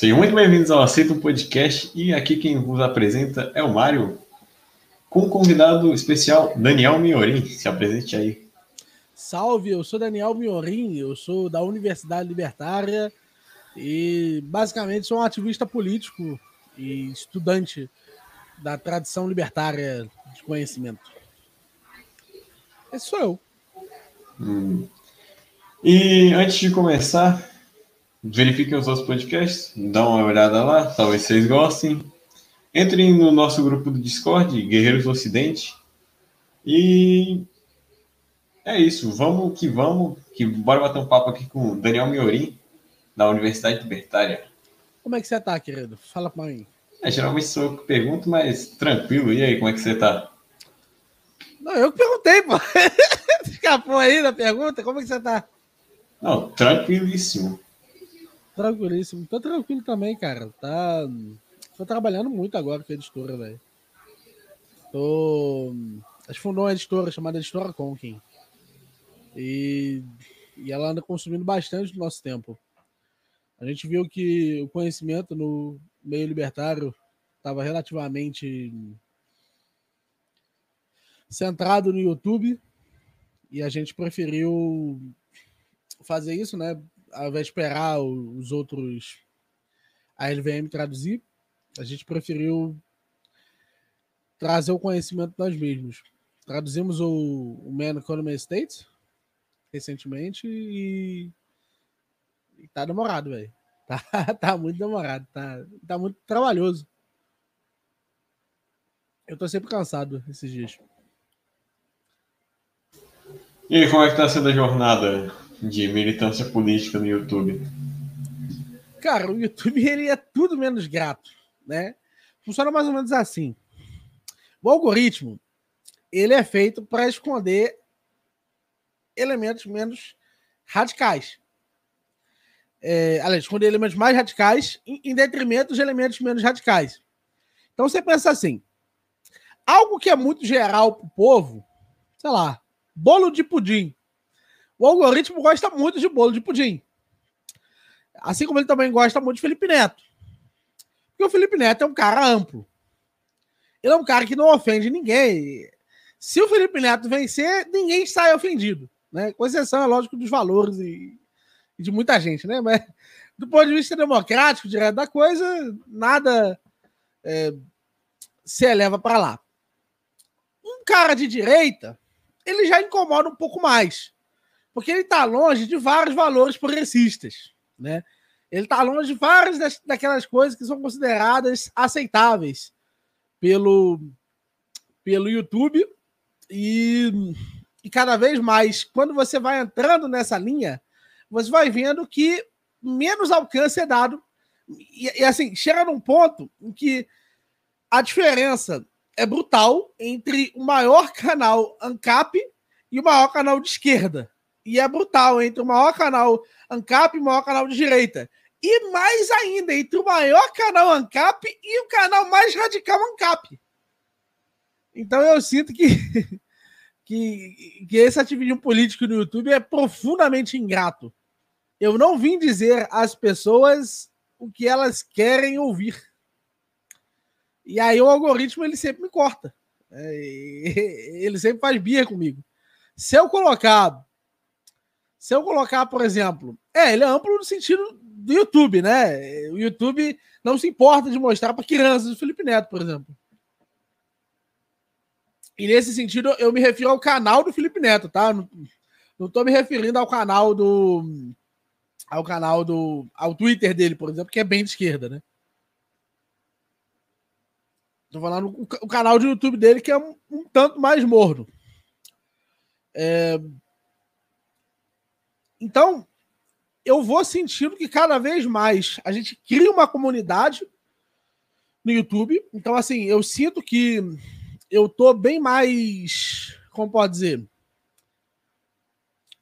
Sejam muito bem-vindos ao Aceito um Podcast e aqui quem vos apresenta é o Mário, com um convidado especial, Daniel Miorim. Se apresente aí. Salve, eu sou Daniel Miorim, eu sou da Universidade Libertária e basicamente sou um ativista político e estudante da tradição libertária de conhecimento. Esse sou eu. Hum. E antes de começar, verifiquem os outros podcasts, dá uma olhada lá, talvez vocês gostem. Entrem no nosso grupo do Discord, Guerreiros do Ocidente. E é isso, vamos que vamos, que bora bater um papo aqui com o Daniel Miorim, da Universidade Libertária. Como é que você tá, querido? Fala pra mim. É, geralmente sou eu que pergunto, mas tranquilo. E aí, como é que você tá? Não, eu que perguntei, pô. Escapou aí da pergunta? Como é que você tá? Não, tranquilíssimo. Tranquilíssimo. Tô tranquilo também, cara. Tá. Tô trabalhando muito agora com a editora, velho. Tô. A gente fundou uma editora chamada Editora Conkin. E... e ela anda consumindo bastante do nosso tempo. A gente viu que o conhecimento no meio libertário estava relativamente centrado no YouTube e a gente preferiu fazer isso, né? Ao invés de esperar os outros a LVM traduzir, a gente preferiu trazer o conhecimento nós mesmos. Traduzimos o, o Man Economy States recentemente e, e tá demorado, velho. Tá, tá muito demorado, tá, tá muito trabalhoso. Eu tô sempre cansado esses dias. E aí, como é que tá sendo a jornada de militância política no YouTube? Cara, o YouTube ele é tudo menos grato, né? Funciona mais ou menos assim. O algoritmo ele é feito para esconder elementos menos radicais. É, aliás, esconder elementos mais radicais em, em detrimento dos elementos menos radicais. Então você pensa assim: algo que é muito geral para o povo, sei lá, bolo de pudim. O algoritmo gosta muito de bolo de pudim. Assim como ele também gosta muito de Felipe Neto. Porque o Felipe Neto é um cara amplo. Ele é um cara que não ofende ninguém. Se o Felipe Neto vencer, ninguém sai ofendido. Né? Com exceção, é lógico, dos valores e, e de muita gente, né? Mas do ponto de vista democrático, direto da coisa, nada é, se eleva para lá. Um cara de direita, ele já incomoda um pouco mais, porque ele está longe de vários valores progressistas, né? Ele está longe de várias das, daquelas coisas que são consideradas aceitáveis pelo, pelo YouTube e, e cada vez mais, quando você vai entrando nessa linha, você vai vendo que menos alcance é dado e, e assim chega num ponto em que a diferença é brutal entre o maior canal ANCAP e o maior canal de esquerda. E é brutal entre o maior canal ANCAP e o maior canal de direita. E mais ainda, entre o maior canal ANCAP e o canal mais radical ANCAP. Então eu sinto que, que, que esse ativismo político no YouTube é profundamente ingrato. Eu não vim dizer às pessoas o que elas querem ouvir. E aí o algoritmo ele sempre me corta. É, ele sempre faz birra comigo. Se eu colocar, se eu colocar, por exemplo, é, ele é amplo no sentido do YouTube, né? O YouTube não se importa de mostrar para crianças do Felipe Neto, por exemplo. E nesse sentido, eu me refiro ao canal do Felipe Neto, tá? Não, tô me referindo ao canal do ao canal do ao Twitter dele, por exemplo, que é bem de esquerda, né? Tô falando o, o canal de YouTube dele que é um, um tanto mais morno. É... Então, eu vou sentindo que cada vez mais a gente cria uma comunidade no YouTube. Então, assim, eu sinto que eu tô bem mais. Como pode dizer?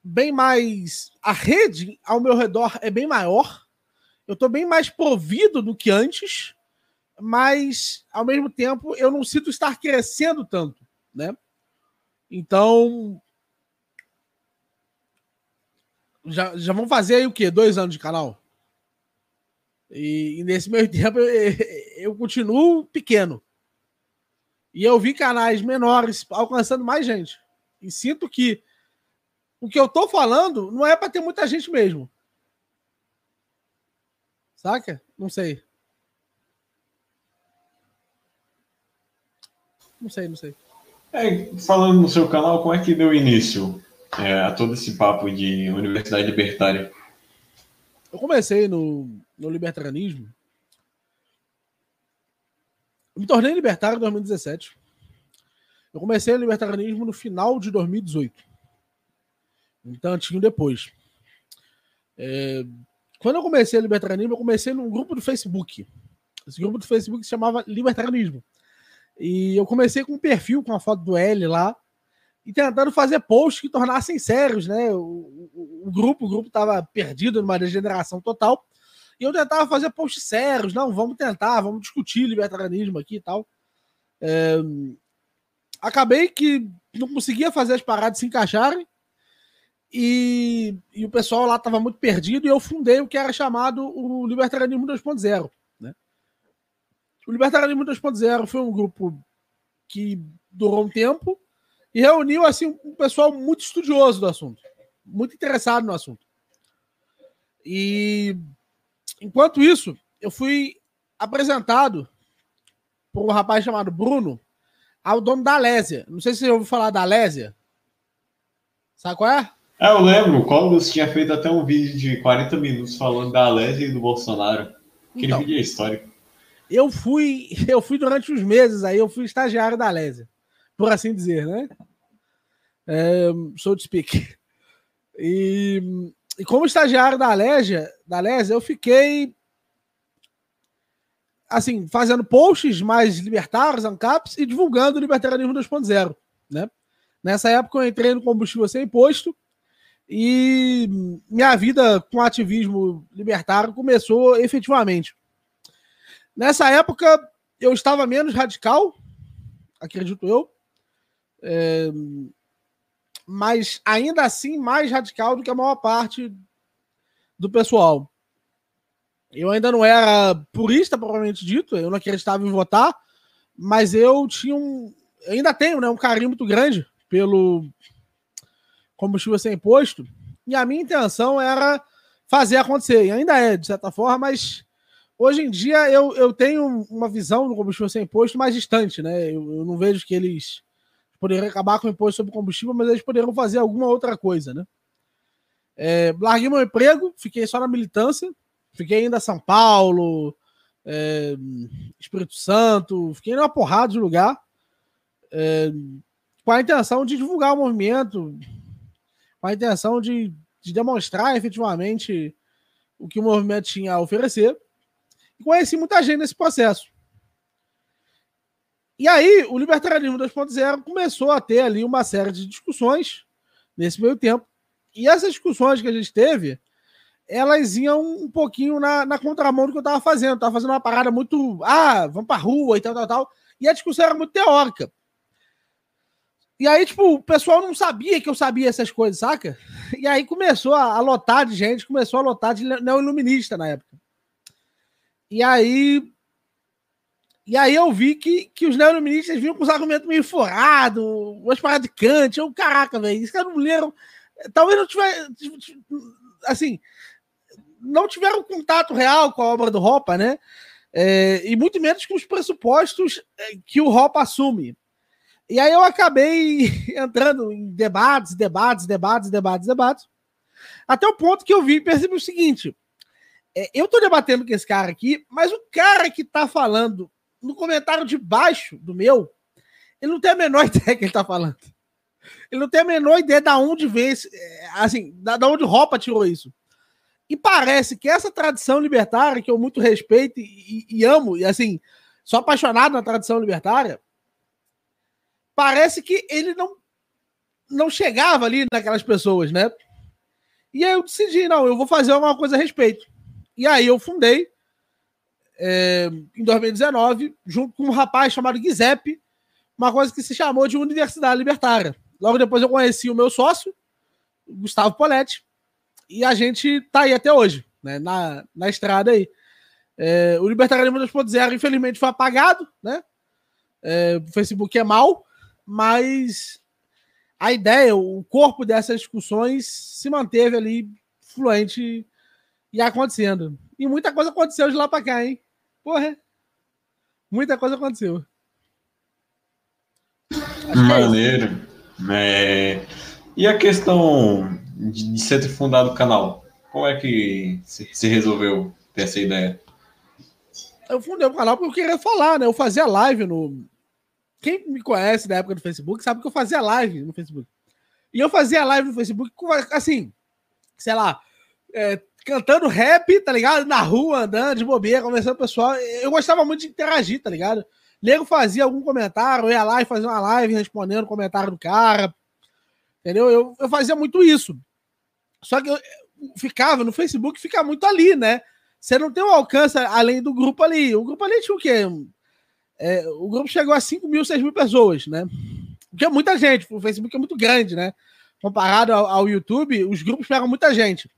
Bem mais. A rede ao meu redor é bem maior. Eu tô bem mais provido do que antes mas ao mesmo tempo eu não sinto estar crescendo tanto, né? Então já, já vão fazer aí o quê? Dois anos de canal? E, e nesse meio tempo eu, eu, continuo pequeno. E eu vi canais menores alcançando mais gente. E sinto que o que eu tô falando não é para ter muita gente mesmo. Saca? Não sei. Não sei, não sei. É, falando no seu canal, como é que deu início é, a todo esse papo de Universidade Libertária? Eu comecei no, no libertarianismo. Eu me tornei libertário em 2017. Eu comecei o libertarianismo no final de 2018. Um tantinho depois. É, quando eu comecei o libertarianismo, eu comecei num grupo do Facebook. Esse grupo do Facebook se chamava Libertarianismo. E eu comecei com um perfil com a foto do L lá e tentando fazer posts que tornassem sérios, né? O, o, o grupo, o grupo estava perdido numa degeneração total. E eu tentava fazer posts sérios, não, vamos tentar, vamos discutir libertarianismo aqui e tal. É... Acabei que não conseguia fazer as paradas se encaixarem. E, e o pessoal lá estava muito perdido e eu fundei o que era chamado o Libertarianismo 2.0. Né? O Libertarianismo 2.0 foi um grupo que durou um tempo e reuniu assim um pessoal muito estudioso do assunto, muito interessado no assunto. E enquanto isso, eu fui apresentado por um rapaz chamado Bruno ao dono da Lésia. Não sei se você ouviu falar da Lésia. Sabe qual é? É, eu lembro, o Cogos tinha feito até um vídeo de 40 minutos falando da Lésia e do Bolsonaro. Aquele então, vídeo é histórico. Eu fui, eu fui durante uns meses aí, eu fui estagiário da Lésia, por assim dizer, né? É, so to speak. E, e como estagiário da Lésia, da Lésia, eu fiquei assim, fazendo posts mais libertários, ANCAPs, e divulgando o libertarianismo 2.0, né? Nessa época eu entrei no combustível sem imposto, e minha vida com ativismo libertário começou efetivamente. Nessa época, eu estava menos radical, acredito eu, é, mas ainda assim mais radical do que a maior parte do pessoal. Eu ainda não era purista, propriamente dito, eu não acreditava em votar, mas eu tinha um. Ainda tenho né, um carinho muito grande pelo combustível sem imposto. E a minha intenção era fazer acontecer. E ainda é, de certa forma, mas hoje em dia eu, eu tenho uma visão do combustível sem imposto mais distante, né? Eu, eu não vejo que eles poderiam acabar com o imposto sobre combustível, mas eles poderiam fazer alguma outra coisa, né? É, larguei meu emprego, fiquei só na militância, fiquei ainda São Paulo, é, Espírito Santo, fiquei numa porrada de lugar, é, com a intenção de divulgar o movimento, com a intenção de, de demonstrar efetivamente o que o movimento tinha a oferecer. E conheci muita gente nesse processo. E aí, o Libertarianismo 2.0 começou a ter ali uma série de discussões nesse meio tempo. E essas discussões que a gente teve, elas iam um pouquinho na, na contramão do que eu estava fazendo. Estava fazendo uma parada muito. Ah, vamos para rua e tal, tal, tal. E a discussão era muito teórica. E aí, tipo, o pessoal não sabia que eu sabia essas coisas, saca? E aí começou a, a lotar de gente, começou a lotar de neo-iluminista na época. E aí. E aí eu vi que, que os neo-iluministas vinham com os argumentos meio furados, umas paradas de Kant. Eu, caraca, velho, isso caras não leram. Talvez não tiver. Assim. Não tiveram contato real com a obra do Ropa, né? É, e muito menos com os pressupostos é, que o Ropa assume. E aí eu acabei entrando em debates, debates, debates, debates, debates. Até o ponto que eu vi e percebi o seguinte: é, eu tô debatendo com esse cara aqui, mas o cara que tá falando no comentário de baixo do meu, ele não tem a menor ideia que ele tá falando. Ele não tem a menor ideia da onde vem é, assim, da, da onde Ropa tirou isso. E parece que essa tradição libertária, que eu muito respeito e, e, e amo, e assim, sou apaixonado na tradição libertária, parece que ele não, não chegava ali naquelas pessoas, né? E aí eu decidi, não, eu vou fazer alguma coisa a respeito. E aí eu fundei, é, em 2019, junto com um rapaz chamado Giuseppe, uma coisa que se chamou de Universidade Libertária. Logo depois eu conheci o meu sócio, Gustavo Poletti, e a gente tá aí até hoje, né, na, na estrada aí. É, o Libertarianismo 2.0, infelizmente, foi apagado, né? É, o Facebook é mal, mas a ideia, o corpo dessas discussões se manteve ali fluente e acontecendo. E muita coisa aconteceu de lá para cá, hein? Porra! Muita coisa aconteceu. É Maneiro. É E a questão de, de ser fundado o canal? Como é que se, se resolveu ter essa ideia? Eu fundei o canal porque eu queria falar, né? Eu fazia live no. Quem me conhece da época do Facebook sabe que eu fazia live no Facebook. E eu fazia live no Facebook com, assim, sei lá, é, cantando rap, tá ligado? Na rua, andando de bobeira, conversando com o pessoal. Eu gostava muito de interagir, tá ligado? Nego fazia algum comentário, ia lá e fazia uma live respondendo o comentário do cara. Entendeu? Eu, eu fazia muito isso. Só que eu ficava no Facebook, fica muito ali, né? Você não tem um alcance além do grupo ali. O grupo ali tinha o quê? É, o grupo chegou a 5 mil, 6 mil pessoas, né? Porque é muita gente. O Facebook é muito grande, né? Comparado ao, ao YouTube, os grupos pegam muita gente.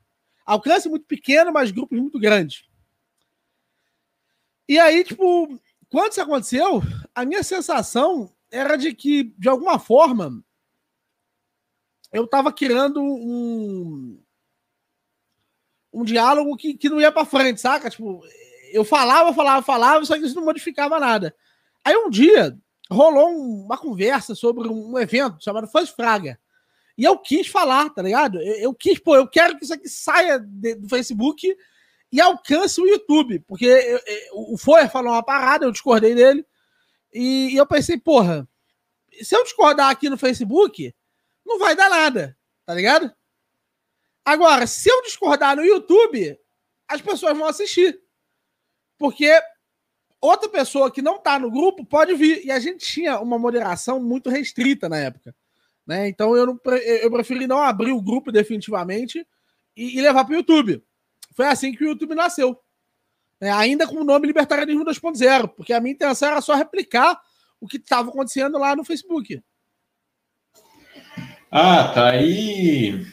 Alcance muito pequeno, mas grupos muito grandes. E aí, tipo, quando isso aconteceu, a minha sensação era de que, de alguma forma, eu estava criando um, um diálogo que, que não ia para frente, saca? Tipo, eu falava, falava, falava, só que isso não modificava nada. Aí um dia rolou uma conversa sobre um evento chamado Fãs Fraga. E eu quis falar, tá ligado? Eu, eu, quis, pô, eu quero que isso aqui saia de, do Facebook e alcance o YouTube. Porque eu, eu, o Foyer falou uma parada, eu discordei dele. E, e eu pensei, porra, se eu discordar aqui no Facebook, não vai dar nada, tá ligado? Agora, se eu discordar no YouTube, as pessoas vão assistir. Porque outra pessoa que não tá no grupo pode vir. E a gente tinha uma moderação muito restrita na época. Né? Então eu, não, eu preferi não abrir o grupo definitivamente e, e levar para o YouTube. Foi assim que o YouTube nasceu. Né? Ainda com o nome Libertarianismo 2.0, porque a minha intenção era só replicar o que estava acontecendo lá no Facebook. Ah, tá aí.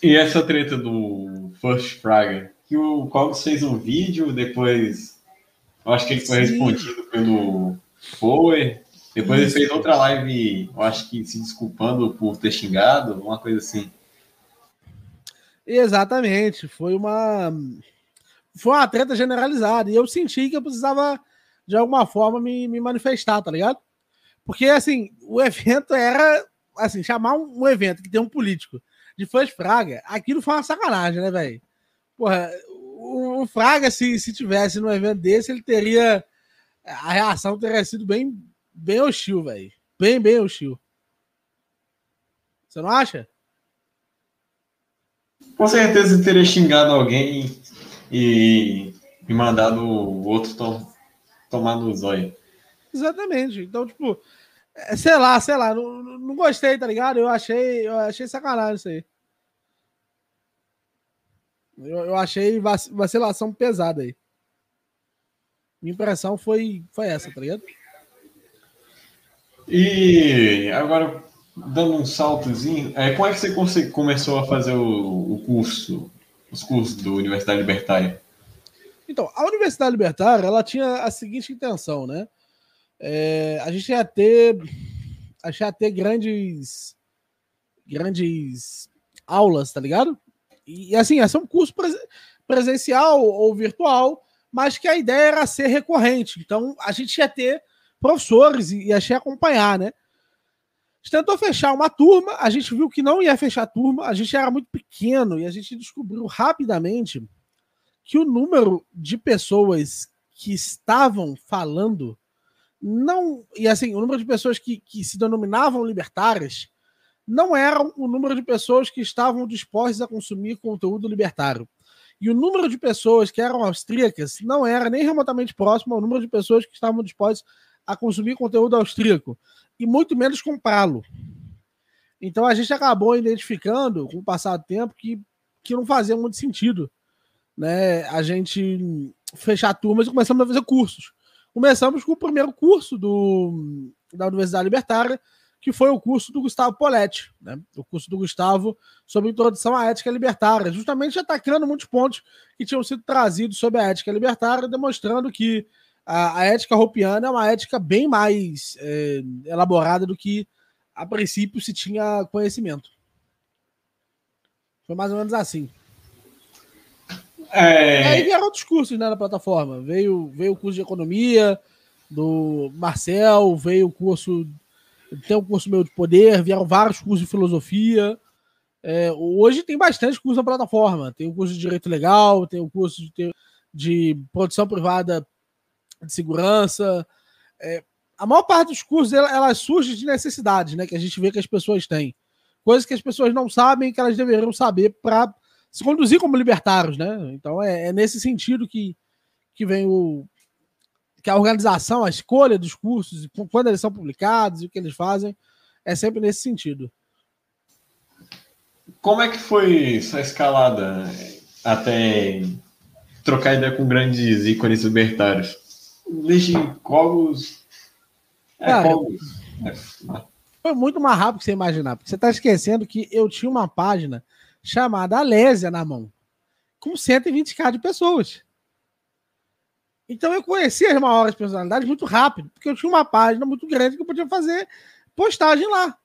E essa treta do First Fraga? Que o Cogos fez um vídeo, depois. Eu acho que ele foi Sim. respondido pelo Power. Depois Isso. ele fez outra live, eu acho que se desculpando por ter xingado, uma coisa assim. Exatamente. Foi uma. Foi uma treta generalizada. E eu senti que eu precisava, de alguma forma, me, me manifestar, tá ligado? Porque, assim, o evento era assim, chamar um, um, evento que tem um político de fãs Fraga, aquilo foi uma sacanagem, né, velho? Porra, o, o, Fraga, se, se tivesse num evento desse, ele teria. A reação teria sido bem, bem hostil, velho. Bem, bem hostil. Você não acha? Com certeza teria xingado alguém e, e mandado o outro to, tomar no zóio. Exatamente. Então, tipo, é, sei lá, sei lá, não, não gostei, tá ligado? Eu achei, eu achei sacanagem isso aí. Eu, eu achei vacilação pesada aí. Minha impressão foi, foi essa, tá ligado? E agora, dando um saltozinho, é, como é que você começou a fazer o, o curso, os cursos do Universidade Libertária? Então, a Universidade Libertária, ela tinha a seguinte intenção, né? é, a gente ia ter, a gente ia ter grandes, grandes aulas, tá ligado? E, e assim, ia ser um curso presencial ou virtual, mas que a ideia era ser recorrente. Então, a gente ia ter professores e ia acompanhar, né? A gente tentou fechar uma turma, a gente viu que não ia fechar a turma, a gente era muito pequeno e a gente descobriu rapidamente que o número de pessoas que estavam falando não. E assim, o número de pessoas que, que se denominavam libertárias não era o número de pessoas que estavam dispostas a consumir conteúdo libertário. E o número de pessoas que eram austríacas não era nem remotamente próximo ao número de pessoas que estavam dispostas a consumir conteúdo austríaco, e muito menos comprá-lo. Então a gente acabou identificando, com o passar do tempo, que, que não fazia muito sentido né, a gente fechar turmas e começamos a fazer cursos. Começamos com o primeiro curso do, da Universidade Libertária, que foi o curso do Gustavo Poletti, né? o curso do Gustavo sobre introdução à ética libertária, justamente atacando muitos pontos que tinham sido trazidos sobre a ética libertária, demonstrando que a, a ética roupiana é uma ética bem mais é, elaborada do que a princípio se tinha conhecimento. Foi mais ou menos assim. É... Aí vieram outros cursos né, na plataforma. Veio, veio o curso de economia do Marcel, veio o curso tem um curso meu de poder, vieram vários cursos de filosofia. É, hoje tem bastante curso na plataforma. Tem o curso de direito legal, tem o curso de, de produção privada de segurança. É, a maior parte dos cursos ela, ela surge de necessidades, né? Que a gente vê que as pessoas têm. Coisas que as pessoas não sabem que elas deveriam saber para se conduzir como libertários, né? Então é, é nesse sentido que, que vem o, que a organização, a escolha dos cursos, quando eles são publicados e o que eles fazem, é sempre nesse sentido. Como é que foi essa escalada até trocar ideia com grandes ícones libertários? Desde Cogos. É, Cara, É, foi muito mais rápido que você imaginar, porque você está esquecendo que eu tinha uma página chamada Alésia na mão, com 120k de pessoas. Então eu conheci as maiores personalidades muito rápido, porque eu tinha uma página muito grande que eu podia fazer postagem lá.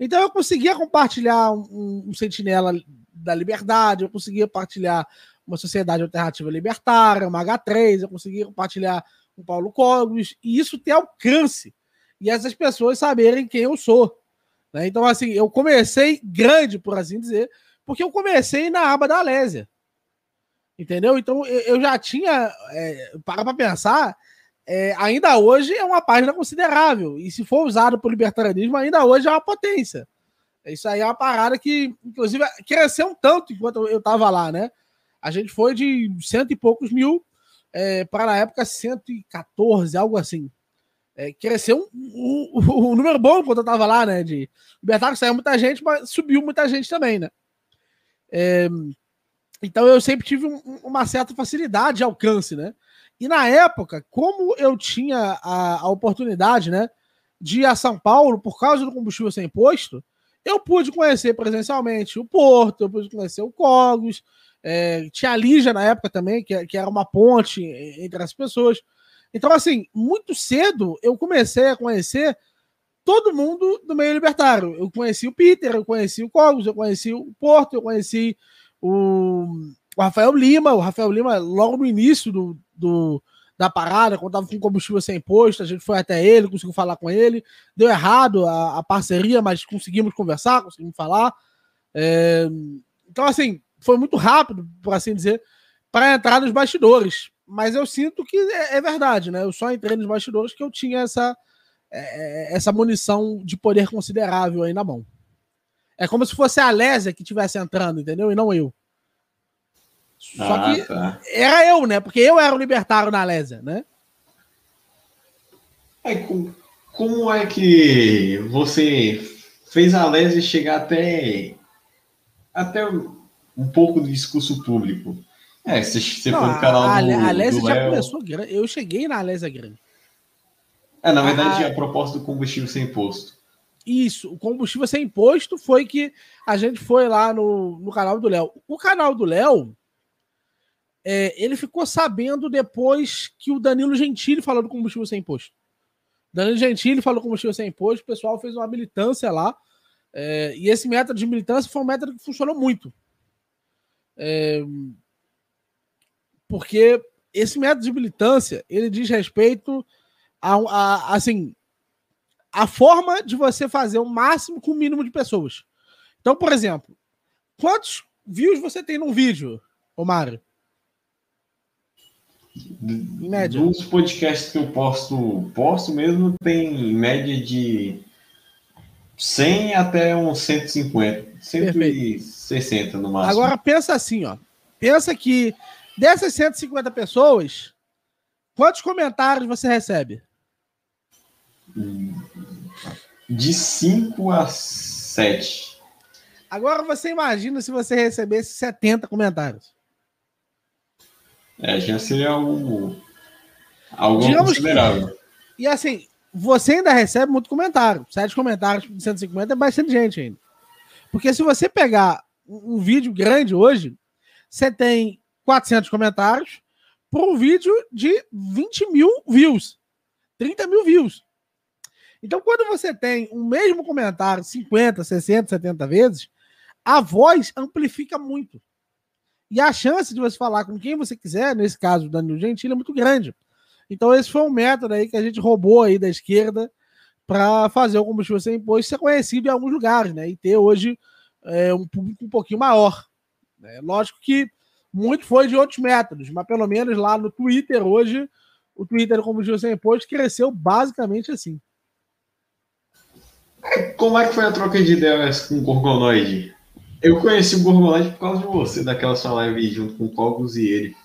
Então eu conseguia compartilhar um, um sentinela da liberdade, eu conseguia compartilhar uma sociedade alternativa libertária, uma H3, eu conseguia compartilhar com Paulo Cogos, e isso ter alcance. E essas pessoas saberem quem eu sou. Né? Então, assim, eu comecei grande, por assim dizer, porque eu comecei na aba da Alésia. Entendeu? Então eu já tinha. É, para pra pensar, é, ainda hoje é uma página considerável. E se for usado por libertarianismo, ainda hoje é uma potência. Isso aí é uma parada que, inclusive, cresceu um tanto enquanto eu estava lá, né? A gente foi de cento e poucos mil é, para, na época, 114, algo assim. É, cresceu um, um, um, número bom enquanto eu estava lá, né? De libertário saiu muita gente, mas subiu muita gente também, né? É, então eu sempre tive um, uma certa facilidade de alcance, né? E na época, como eu tinha a, a, oportunidade, né, de ir a São Paulo por causa do combustível sem imposto, eu pude conhecer presencialmente o Porto, eu pude conhecer o Cogos, é, tinha a Lígia na época também, que, que era uma ponte entre as pessoas. Então, assim, muito cedo eu comecei a conhecer todo mundo do meio libertário. Eu conheci o Peter, eu conheci o Cogos, eu conheci o Porto, eu conheci o, o Rafael Lima, o Rafael Lima, logo no início do, do da parada, quando tava com combustível sem imposto, a gente foi até ele, conseguiu falar com ele. Deu errado a, a parceria, mas conseguimos conversar, conseguimos falar. É, então, assim, foi muito rápido, por assim dizer, para entrar nos bastidores. Mas eu sinto que é, é, verdade, né? Eu só entrei nos bastidores que eu tinha essa, é, essa munição de poder considerável aí na mão. É como se fosse a Lésia que estivesse entrando, entendeu? E não eu. Só ah, que tá. era eu, né? Porque eu era o libertário na Lésia, né? É, como é que você fez a Lésia chegar até até um pouco do discurso público? É, você, foi no canal a, do A Lésia já Léo. começou grande. Eu cheguei na Lésia grande. É, na verdade, a, a proposta do combustível sem imposto. Isso, o combustível sem imposto foi que a gente foi lá no, no canal do Léo. O canal do Léo, é, ele ficou sabendo depois que o Danilo Gentili falou do combustível sem imposto. Danilo Gentili falou do combustível sem imposto, o pessoal fez uma militância lá. É, e esse método de militância foi um método que funcionou muito. É, porque esse método de militância, ele diz respeito a, a assim, a forma de você fazer o máximo com o mínimo de pessoas. Então, por exemplo, quantos views você tem num vídeo, Omar? Em média. Dos podcasts que eu posto, posto mesmo, tem em média de 100 até uns 150, 160 Perfeito. no máximo. Agora pensa assim, ó. Pensa que dessas 150 pessoas, quantos comentários você recebe? De 5 a 7. Agora você imagina se você recebesse 70 comentários. É, já seria algo, algo Digamos considerável. Que, e assim, você ainda recebe muito comentário. Sete comentários de 150 é bastante gente ainda. Porque se você pegar um vídeo grande hoje, você tem 400 comentários por um vídeo de 20 mil views, 30 mil views. Então, quando você tem o mesmo comentário 50, 60, 70 vezes, a voz amplifica muito. E a chance de você falar com quem você quiser, nesse caso, Danilo Gentili, é muito grande. Então, esse foi um método aí que a gente roubou aí da esquerda para fazer o combustível sem imposto ser conhecido em alguns lugares, né? E ter hoje é, um público um pouquinho maior. Né? Lógico que muito foi de outros métodos, mas pelo menos lá no Twitter hoje, o Twitter do combustível sem imposto cresceu basicamente assim. Como é que foi a troca de ideias com o Gorgonoide? Eu conheci o Gorgonoide por causa de você, daquela sua live junto com o Cogos e ele.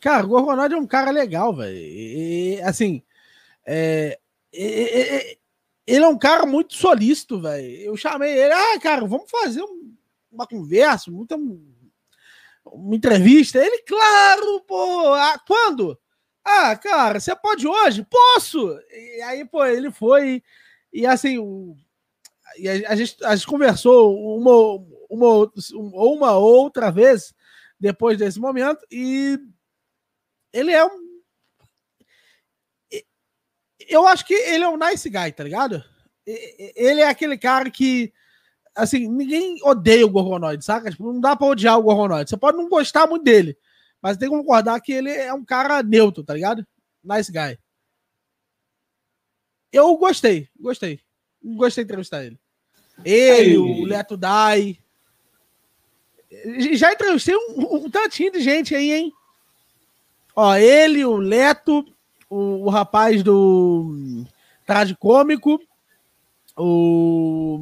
Cara, o Gorgonoide é um cara legal, velho. Assim, é, é, é, ele é um cara muito solícito, velho. Eu chamei ele, ah, cara, vamos fazer um, uma conversa, muita, uma entrevista. Ele, claro, pô, ah, quando? Ah, cara, você pode hoje? Posso! E aí, pô, ele foi. E assim, o, e a, a, gente, a gente conversou uma, uma, uma outra vez depois desse momento e ele é um. Eu acho que ele é um nice guy, tá ligado? Ele é aquele cara que. Assim, ninguém odeia o Gorgonoide, saca? Tipo, não dá pra odiar o Gorgonoide. Você pode não gostar muito dele, mas tem que concordar que ele é um cara neutro, tá ligado? Nice guy. Eu gostei, gostei. Gostei de entrevistar ele. Ele, Aí. o Leto Dai. Já entrevistei um, um, tantinho de gente aí, hein? Ó, ele, o Leto, o, o rapaz do Traje Cômico, o.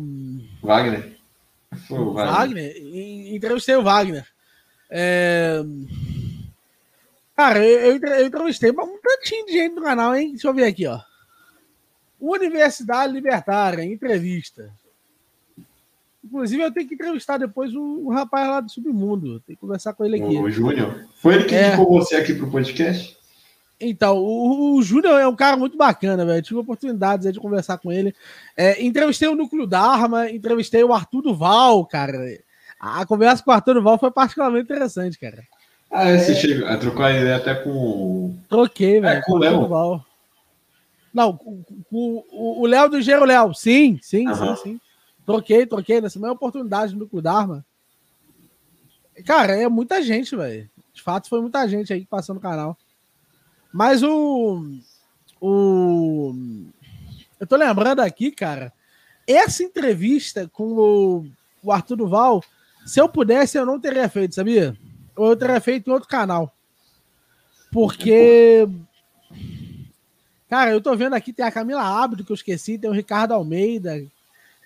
Wagner. O Wagner. Wagner. Entrevistei o Wagner. É... Cara, eu, eu entrevistei um tantinho de gente no canal, hein? Deixa eu ver aqui, ó. Universidade Libertária, entrevista. Inclusive, eu tenho que entrevistar depois o, o rapaz lá do Submundo. Tem que conversar com ele aqui. O, Júnior. Foi ele que é. indicou você aqui pro podcast? Então, o, o Júnior é um cara muito bacana, velho. Tive oportunidades de conversar com ele. É, entrevistei o Núcleo da Arma, entrevistei o Arthur Duval, cara. A conversa com o Arthur Duval foi particularmente interessante, cara. Ah, é, você é... chegou, a ideia até com. Troquei, velho. É, com o Léo. Duval. Não, o Léo do Gero Léo. Sim, sim, uhum. sim, sim. Troquei, troquei nessa mesma oportunidade no Dharma. Cara, é muita gente, velho. De fato, foi muita gente aí passando o canal. Mas o. O. Eu tô lembrando aqui, cara. Essa entrevista com o, o Arthur Duval, se eu pudesse, eu não teria feito, sabia? Ou eu teria feito em outro canal. Porque. Cara, eu tô vendo aqui, tem a Camila Abdo, que eu esqueci, tem o Ricardo Almeida,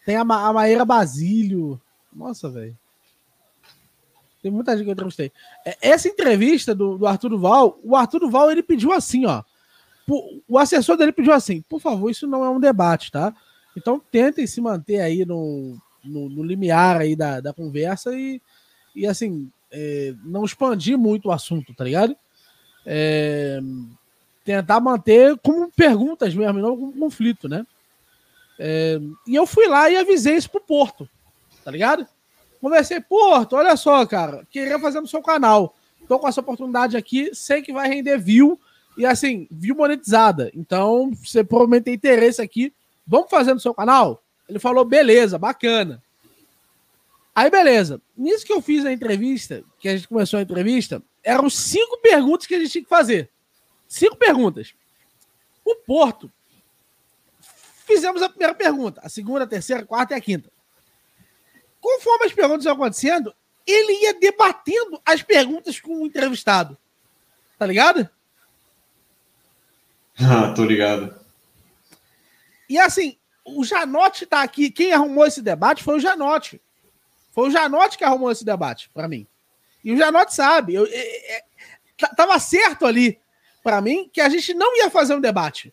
tem a, Ma a Maíra Basílio. Nossa, velho. Tem muita gente que eu entrevistei. É, essa entrevista do, do Arthur Duval, o Arthur Duval, ele pediu assim, ó. O assessor dele pediu assim, por favor, isso não é um debate, tá? Então tentem se manter aí no, no, no limiar aí da, da conversa e, e assim, é, não expandir muito o assunto, tá ligado? É, tentar manter como perguntas mesmo, não como conflito, né? É, e eu fui lá e avisei isso pro Porto, tá ligado? Conversei, Porto, olha só, cara, queria fazer no seu canal. Tô com essa oportunidade aqui, sei que vai render view e assim, view monetizada. Então, você provavelmente tem interesse aqui, vamos fazer no seu canal? Ele falou, beleza, bacana. Aí, beleza. Nisso que eu fiz a entrevista, que a gente começou a entrevista, eram cinco perguntas que a gente tinha que fazer. Cinco perguntas. O Porto Fizemos a primeira pergunta, a segunda, a terceira, a quarta e a quinta. Conforme as perguntas iam acontecendo, ele ia debatendo as perguntas com o entrevistado. Tá ligado? Ah, tô ligado. E assim, o Janote tá aqui. Quem arrumou esse debate foi o Janote. Foi o Janote que arrumou esse debate para mim. E o Janote sabe. Eu, é, é, tava certo ali para mim que a gente não ia fazer um debate.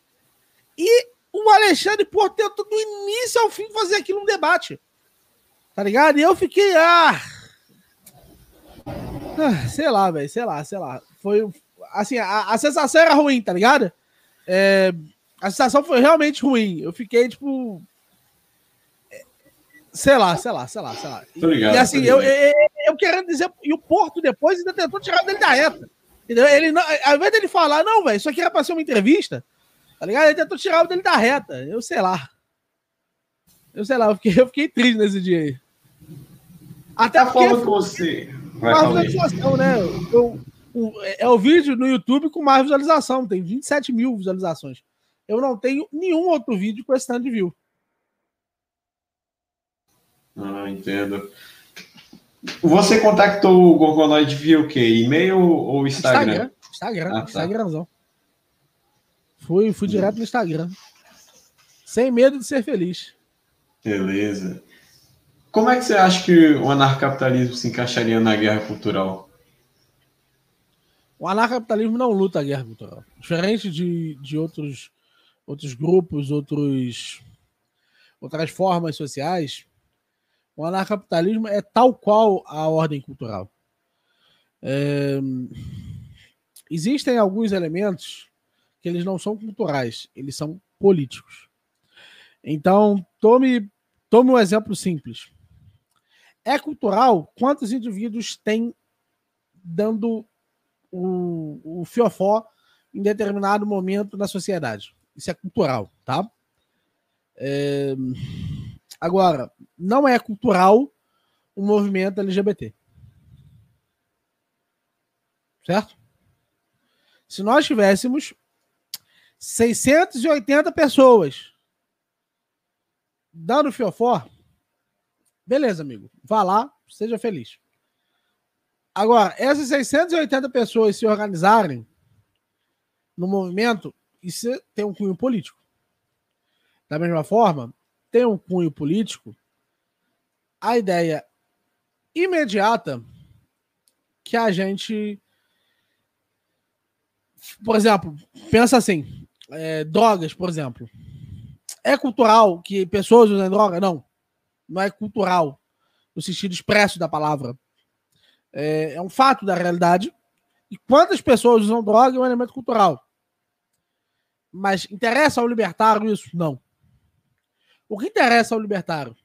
E o Alexandre Porto tentou do início ao fim fazer aquilo um debate. Tá ligado? E eu fiquei, ah, ah sei lá, velho, sei lá, sei lá. Foi assim, a, a, sensação era ruim, tá ligado? É, a sensação foi realmente ruim. Eu fiquei, tipo. Sei lá, sei lá, sei lá, sei lá. Ligado, e assim, eu, eu, eu, querendo dizer. E o Porto depois ainda tentou tirar dele da reta. Entendeu? Ele não, ao invés dele falar, não, velho, isso aqui era pra ser uma entrevista, tá ligado? Ele tentou tirar o dele da reta. Eu sei lá. Eu sei lá, eu fiquei, eu fiquei triste nesse dia aí. Até a forma que você. Vai visualização, né? Eu, é o vídeo no YouTube com mais visualização, tem 27 mil visualizações. Eu não tenho nenhum outro vídeo com esse tanto de view. Ah, entendo. Você contactou o Gorgonoid via o quê? E-mail ou Instagram? Instagram, Instagram, ah, tá. Instagramzão. Fui, fui direto no Instagram. Sem medo de ser feliz. Beleza. Como é que você acha que o anarcapitalismo se encaixaria na guerra cultural? O anarcapitalismo não luta a guerra cultural. Diferente de, de outros, outros grupos, outros, outras formas sociais, o anarcapitalismo é tal qual a ordem cultural. É... Existem alguns elementos que eles não são culturais, eles são políticos. Então, tome, tome um exemplo simples. É cultural quantos indivíduos têm dando o, o fiofó em determinado momento na sociedade. Isso é cultural, tá? É... Agora, não é cultural o movimento LGBT. Certo? Se nós tivéssemos 680 pessoas dando fiofó, beleza, amigo. Vá lá, seja feliz. Agora, essas 680 pessoas se organizarem no movimento, isso tem um cunho político. Da mesma forma, tem um cunho político a ideia imediata que a gente. Por exemplo, pensa assim: é, drogas, por exemplo. É cultural que pessoas usem droga? Não. Não é cultural, no sentido expresso da palavra. É, é um fato da realidade. E quantas pessoas usam droga é um elemento cultural. Mas interessa ao libertário isso? Não. O que interessa ao libertário?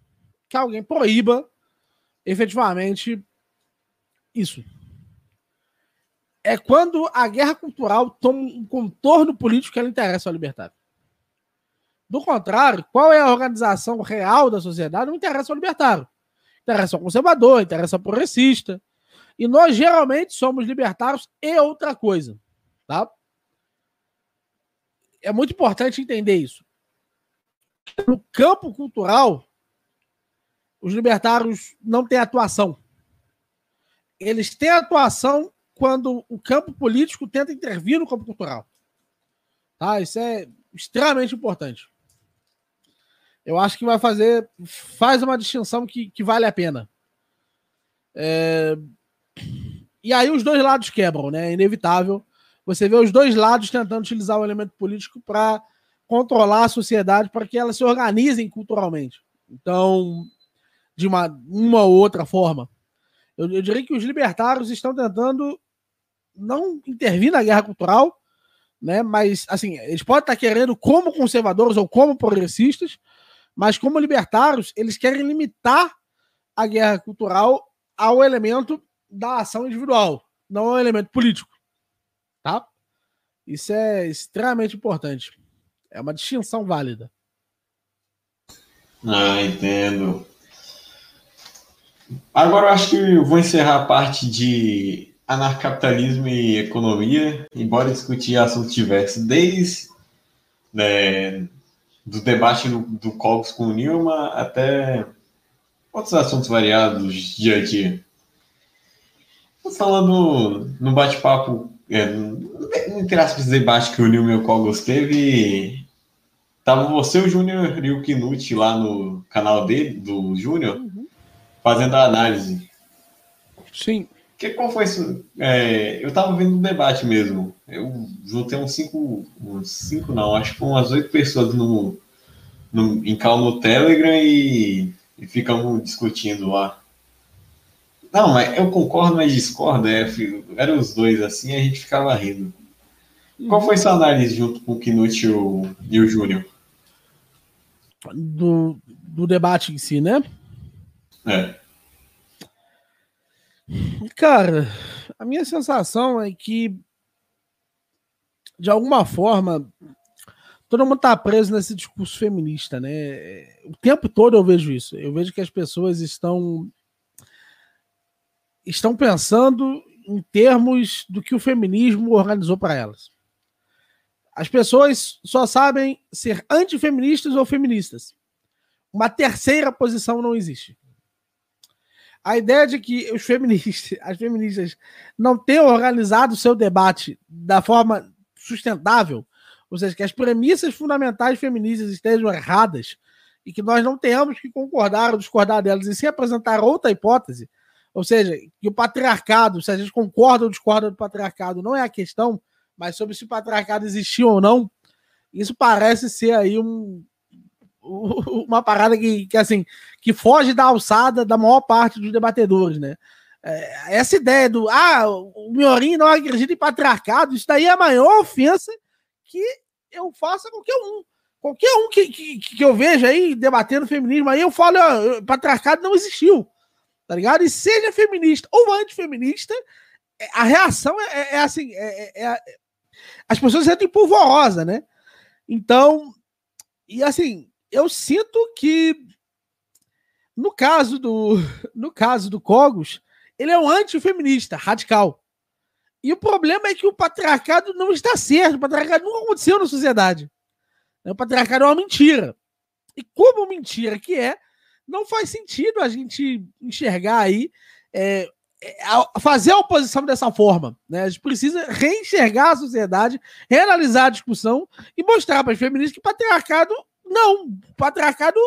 Que alguém proíba efetivamente isso. É quando a guerra cultural toma um contorno político que ela interessa ao libertário. Do contrário, qual é a organização real da sociedade? Não interessa ao libertário. Interessa ao conservador, interessa ao progressista, e nós geralmente somos libertários e outra coisa, tá? É muito importante entender isso. No campo cultural, os libertários não têm atuação. Eles têm atuação quando o campo político tenta intervir no campo cultural. Tá? Isso é extremamente importante. Eu acho que vai fazer. Faz uma distinção que, que vale a pena. É, e aí os dois lados quebram, né? É inevitável. Você vê os dois lados tentando utilizar o elemento político para controlar a sociedade, para que elas se organizem culturalmente. Então, de uma, uma ou outra forma. Eu, eu diria que os libertários estão tentando não intervir na guerra cultural, né? Mas assim, eles podem estar querendo como conservadores ou como progressistas, mas como libertários, eles querem limitar a guerra cultural ao elemento da ação individual, não um elemento político. Tá? Isso é extremamente importante. É uma distinção válida. Ah, entendo. Agora eu acho que eu vou encerrar a parte de anarcapitalismo e economia, embora discutir assuntos diversos, desde né, do debate do, do Cogos com o Nilma até outros assuntos variados dia a dia falando no bate-papo, é, entre aspas, debate que o Nil Meu Cogos teve, tava você, o Júnior e o Knut lá no canal dele, do Júnior, uhum. fazendo a análise. Sim. Que, qual foi isso? É, eu tava vendo o debate mesmo. Eu juntei uns cinco, uns cinco não, acho que umas oito pessoas no, no, em cal no Telegram e, e ficamos discutindo lá. Não, mas eu concordo, mas discordo. É, eram os dois assim, a gente ficava rindo. Qual foi sua análise junto com o Knut e o, e o Júnior? Do, do debate em si, né? É. Cara, a minha sensação é que, de alguma forma, todo mundo tá preso nesse discurso feminista, né? O tempo todo eu vejo isso. Eu vejo que as pessoas estão estão pensando em termos do que o feminismo organizou para elas. As pessoas só sabem ser antifeministas ou feministas. Uma terceira posição não existe. A ideia de que os feministas, as feministas não tenham organizado o seu debate da forma sustentável, ou seja, que as premissas fundamentais feministas estejam erradas e que nós não tenhamos que concordar ou discordar delas e sim apresentar outra hipótese, ou seja, que o patriarcado, se a gente concorda ou discorda do patriarcado, não é a questão, mas sobre se o patriarcado existiu ou não, isso parece ser aí um, uma parada que, que, assim que foge da alçada da maior parte dos debatedores, né? É, essa ideia do ah, o Miorim não acredita em patriarcado, isso daí é a maior ofensa que eu faço a qualquer um. Qualquer um que, que, que eu vejo aí debatendo feminismo, aí eu falo, ó, patriarcado não existiu tá ligado? E seja feminista ou antifeminista, é, a reação é, é, é assim, é, é, as pessoas sentem polvorosa, né? Então, e assim, eu sinto que no caso do no caso do Cogos, ele é um antifeminista radical. E o problema é que o patriarcado não está certo, o patriarcado não aconteceu na sociedade. O patriarcado é uma mentira. E como mentira que é, não faz sentido a gente enxergar aí, é, é fazer a oposição dessa forma. Né? A gente precisa reenxergar a sociedade, reanalisar a discussão e mostrar para as feministas que patriarcado, não, patriarcado.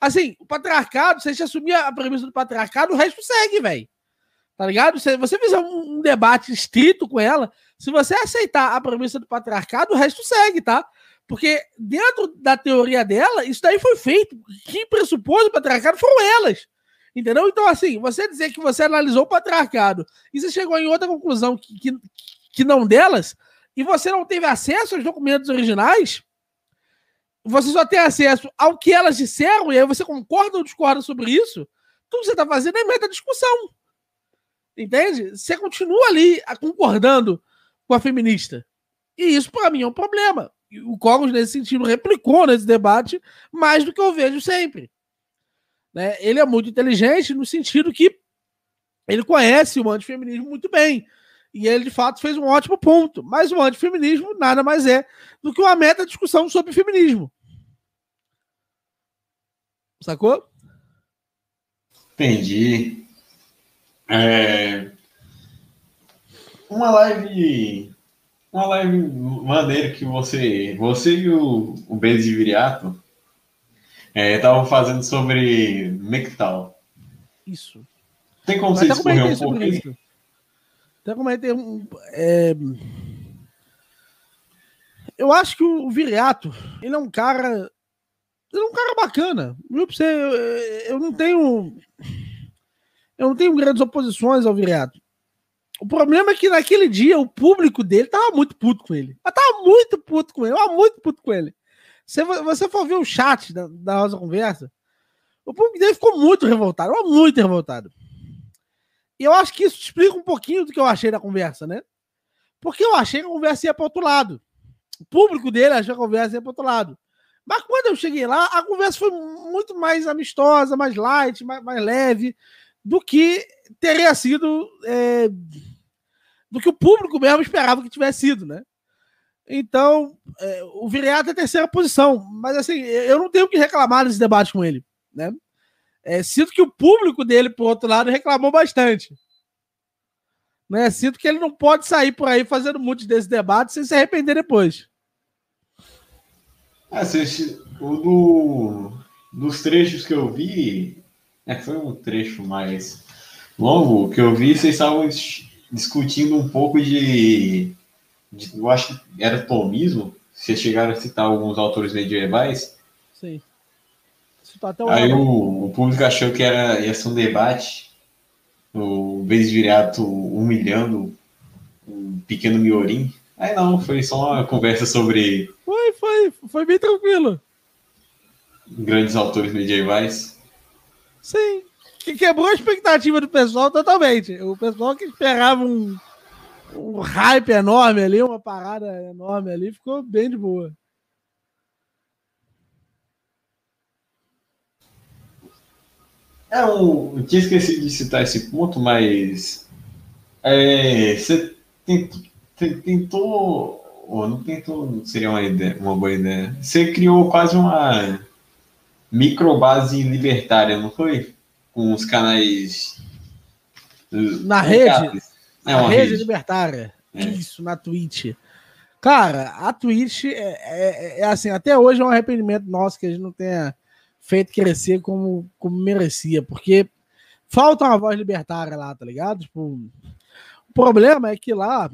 Assim, o patriarcado, se a gente assumir a premissa do patriarcado, o resto segue, velho. Tá ligado? Se você fizer um, um debate estrito com ela, se você aceitar a premissa do patriarcado, o resto segue, tá? Porque dentro da teoria dela, isso daí foi feito. Quem pressupôs o patriarcado foram elas. Entendeu? Então, assim, você dizer que você analisou o patriarcado e você chegou em outra conclusão que, que, que não delas, e você não teve acesso aos documentos originais, você só tem acesso ao que elas disseram, e aí você concorda ou discorda sobre isso, tudo que você está fazendo é meta discussão. Entende? Você continua ali concordando com a feminista. E isso, para mim, é um problema o Cogos, nesse sentido, replicou nesse debate mais do que eu vejo sempre. Né? Ele é muito inteligente no sentido que ele conhece o antifeminismo muito bem. E ele, de fato, fez um ótimo ponto. Mas o antifeminismo nada mais é do que uma meta discussão sobre feminismo. Sacou? Entendi. É... Uma live uma live maneira que você, você e o, o de Viriato estavam é, fazendo sobre Mectal. Isso. Tem como você discorrer um pouco isso? Até comentei um. É... Eu acho que o Viriato, ele é um cara. Ele é um cara bacana. Pra você? Eu, eu não tenho. Eu não tenho grandes oposições ao Viriato. O problema é que naquele dia o público dele tava muito puto com ele. Mas tava muito puto com ele, tava muito puto com ele. Se você for ver o chat da, da nossa conversa, o público dele ficou muito revoltado, muito revoltado. E eu acho que isso explica um pouquinho do que eu achei da conversa, né? Porque eu achei que a conversa ia para outro lado. O público dele achou que a conversa ia para outro lado. Mas quando eu cheguei lá, a conversa foi muito mais amistosa, mais light, mais, mais leve do que teria sido é, do que o público mesmo esperava que tivesse sido, né? Então, é, o Viriato é terceira posição, mas assim, eu não tenho que reclamar desse debate com ele, né? É, sinto que o público dele, por outro lado, reclamou bastante. Né? Sinto que ele não pode sair por aí fazendo muitos desses debates sem se arrepender depois. Assim, o do, dos trechos que eu vi, é, foi um trecho mais longo que eu vi, vocês estavam discutindo um pouco de, de eu acho que era tomismo, vocês chegaram a citar alguns autores medievais. Sim. Aí o, o, público achou que era, ia ser um debate, o Vez Viriato humilhando um pequeno Miorim, Aí não, foi só uma conversa sobre. Foi, foi, foi bem tranquilo. Grandes autores medievais. Sim. Que quebrou a expectativa do pessoal totalmente. O pessoal que esperava um, um hype enorme ali, uma parada enorme ali, ficou bem de boa. É um. Eu tinha esquecido de citar esse ponto, mas. É, você tentou. Ou não tentou, seria uma, ideia, uma boa ideia. Você criou quase uma microbase libertária, não foi? Com os canais. Na rede? É na rede, rede libertária. É. Isso, na Twitch. Cara, a Twitch é, é, é, assim, até hoje é um arrependimento nosso que a gente não tenha feito crescer como, como merecia, porque falta uma voz libertária lá, tá ligado? Tipo, o problema é que lá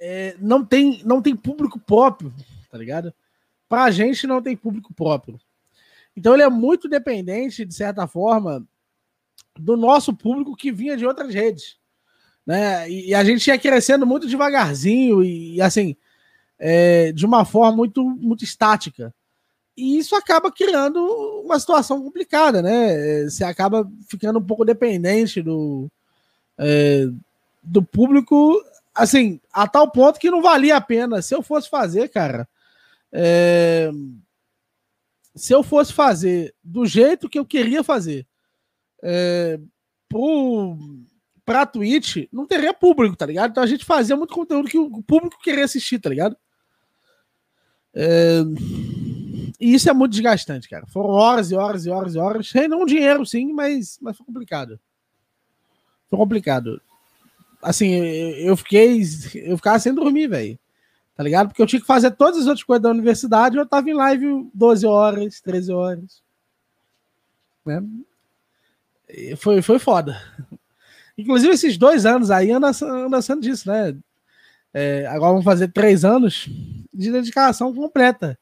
é, não, tem, não tem público próprio, tá ligado? Pra gente não tem público próprio. Então ele é muito dependente, de certa forma, do nosso público que vinha de outras redes. Né? E, e a gente ia crescendo muito devagarzinho e, e assim, é, de uma forma muito, muito estática. E isso acaba criando uma situação complicada, né? Você acaba ficando um pouco dependente do, é, do público, assim, a tal ponto que não valia a pena. Se eu fosse fazer, cara, é, se eu fosse fazer do jeito que eu queria fazer é, pro, pra Twitch, não teria público, tá ligado? Então a gente fazia muito conteúdo que o público queria assistir, tá ligado? É, e isso é muito desgastante, cara. Foram horas e horas e horas e horas. Reinou dinheiro, sim, mas, mas foi complicado. Foi complicado. Assim, eu fiquei. Eu ficava sem dormir, velho. Tá ligado? Porque eu tinha que fazer todas as outras coisas da universidade eu tava em live 12 horas, 13 horas. Né? foi, foi foda. Inclusive, esses dois anos aí anda, anda sendo disso, né? É, agora vamos fazer três anos de dedicação completa.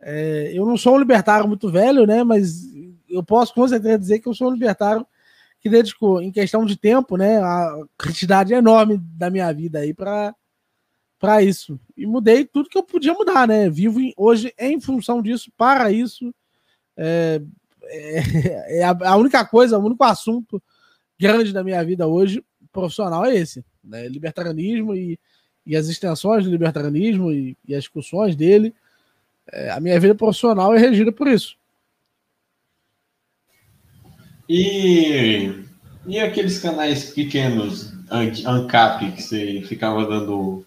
É, eu não sou um libertário muito velho, né? Mas eu posso com certeza dizer que eu sou um libertário que dedicou, em questão de tempo, né? A quantidade enorme da minha vida aí para para isso. E mudei tudo que eu podia mudar, né? Vivo em, hoje em função disso, para isso. É, é, é a, única coisa, o único assunto grande da minha vida hoje, profissional, é esse: né? libertarianismo e, e as extensões do libertarianismo e, e as discussões dele é, a minha vida profissional é regida por isso. E, e aqueles canais pequenos, ANCAP, que você ficava dando,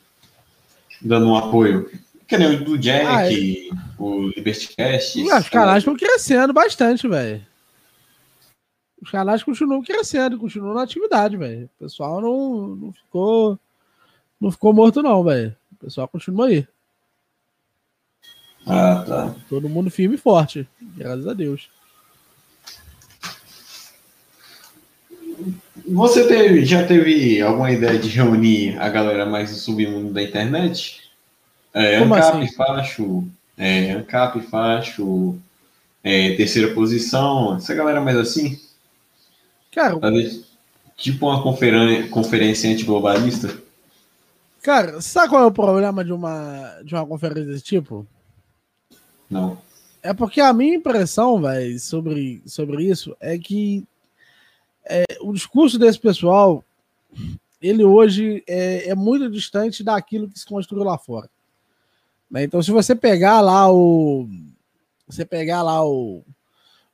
dando um apoio? Que nem o do Jack, ah, é... o LibertyCast. Os canais estão crescendo bastante, velho. Os canais continuam crescendo, continuam na atividade, velho. O pessoal não, não ficou. Não ficou morto, não, velho. O pessoal continua aí. Ah, tá. Todo mundo firme e forte, graças a Deus. Você teve, já teve alguma ideia de reunir a galera mais do submundo da internet? É, Como Ancap, assim? Facho, é, Ancap, Facho, é, terceira posição, essa galera mais assim? Cara, tipo uma conferência, conferência antiglobalista? Cara, sabe qual é o problema de uma, de uma conferência desse tipo? Não. É porque a minha impressão, velho, sobre, sobre isso é que é, o discurso desse pessoal, ele hoje é, é, muito distante daquilo que se construiu lá fora. Né? Então, se você pegar lá o. Você pegar lá o,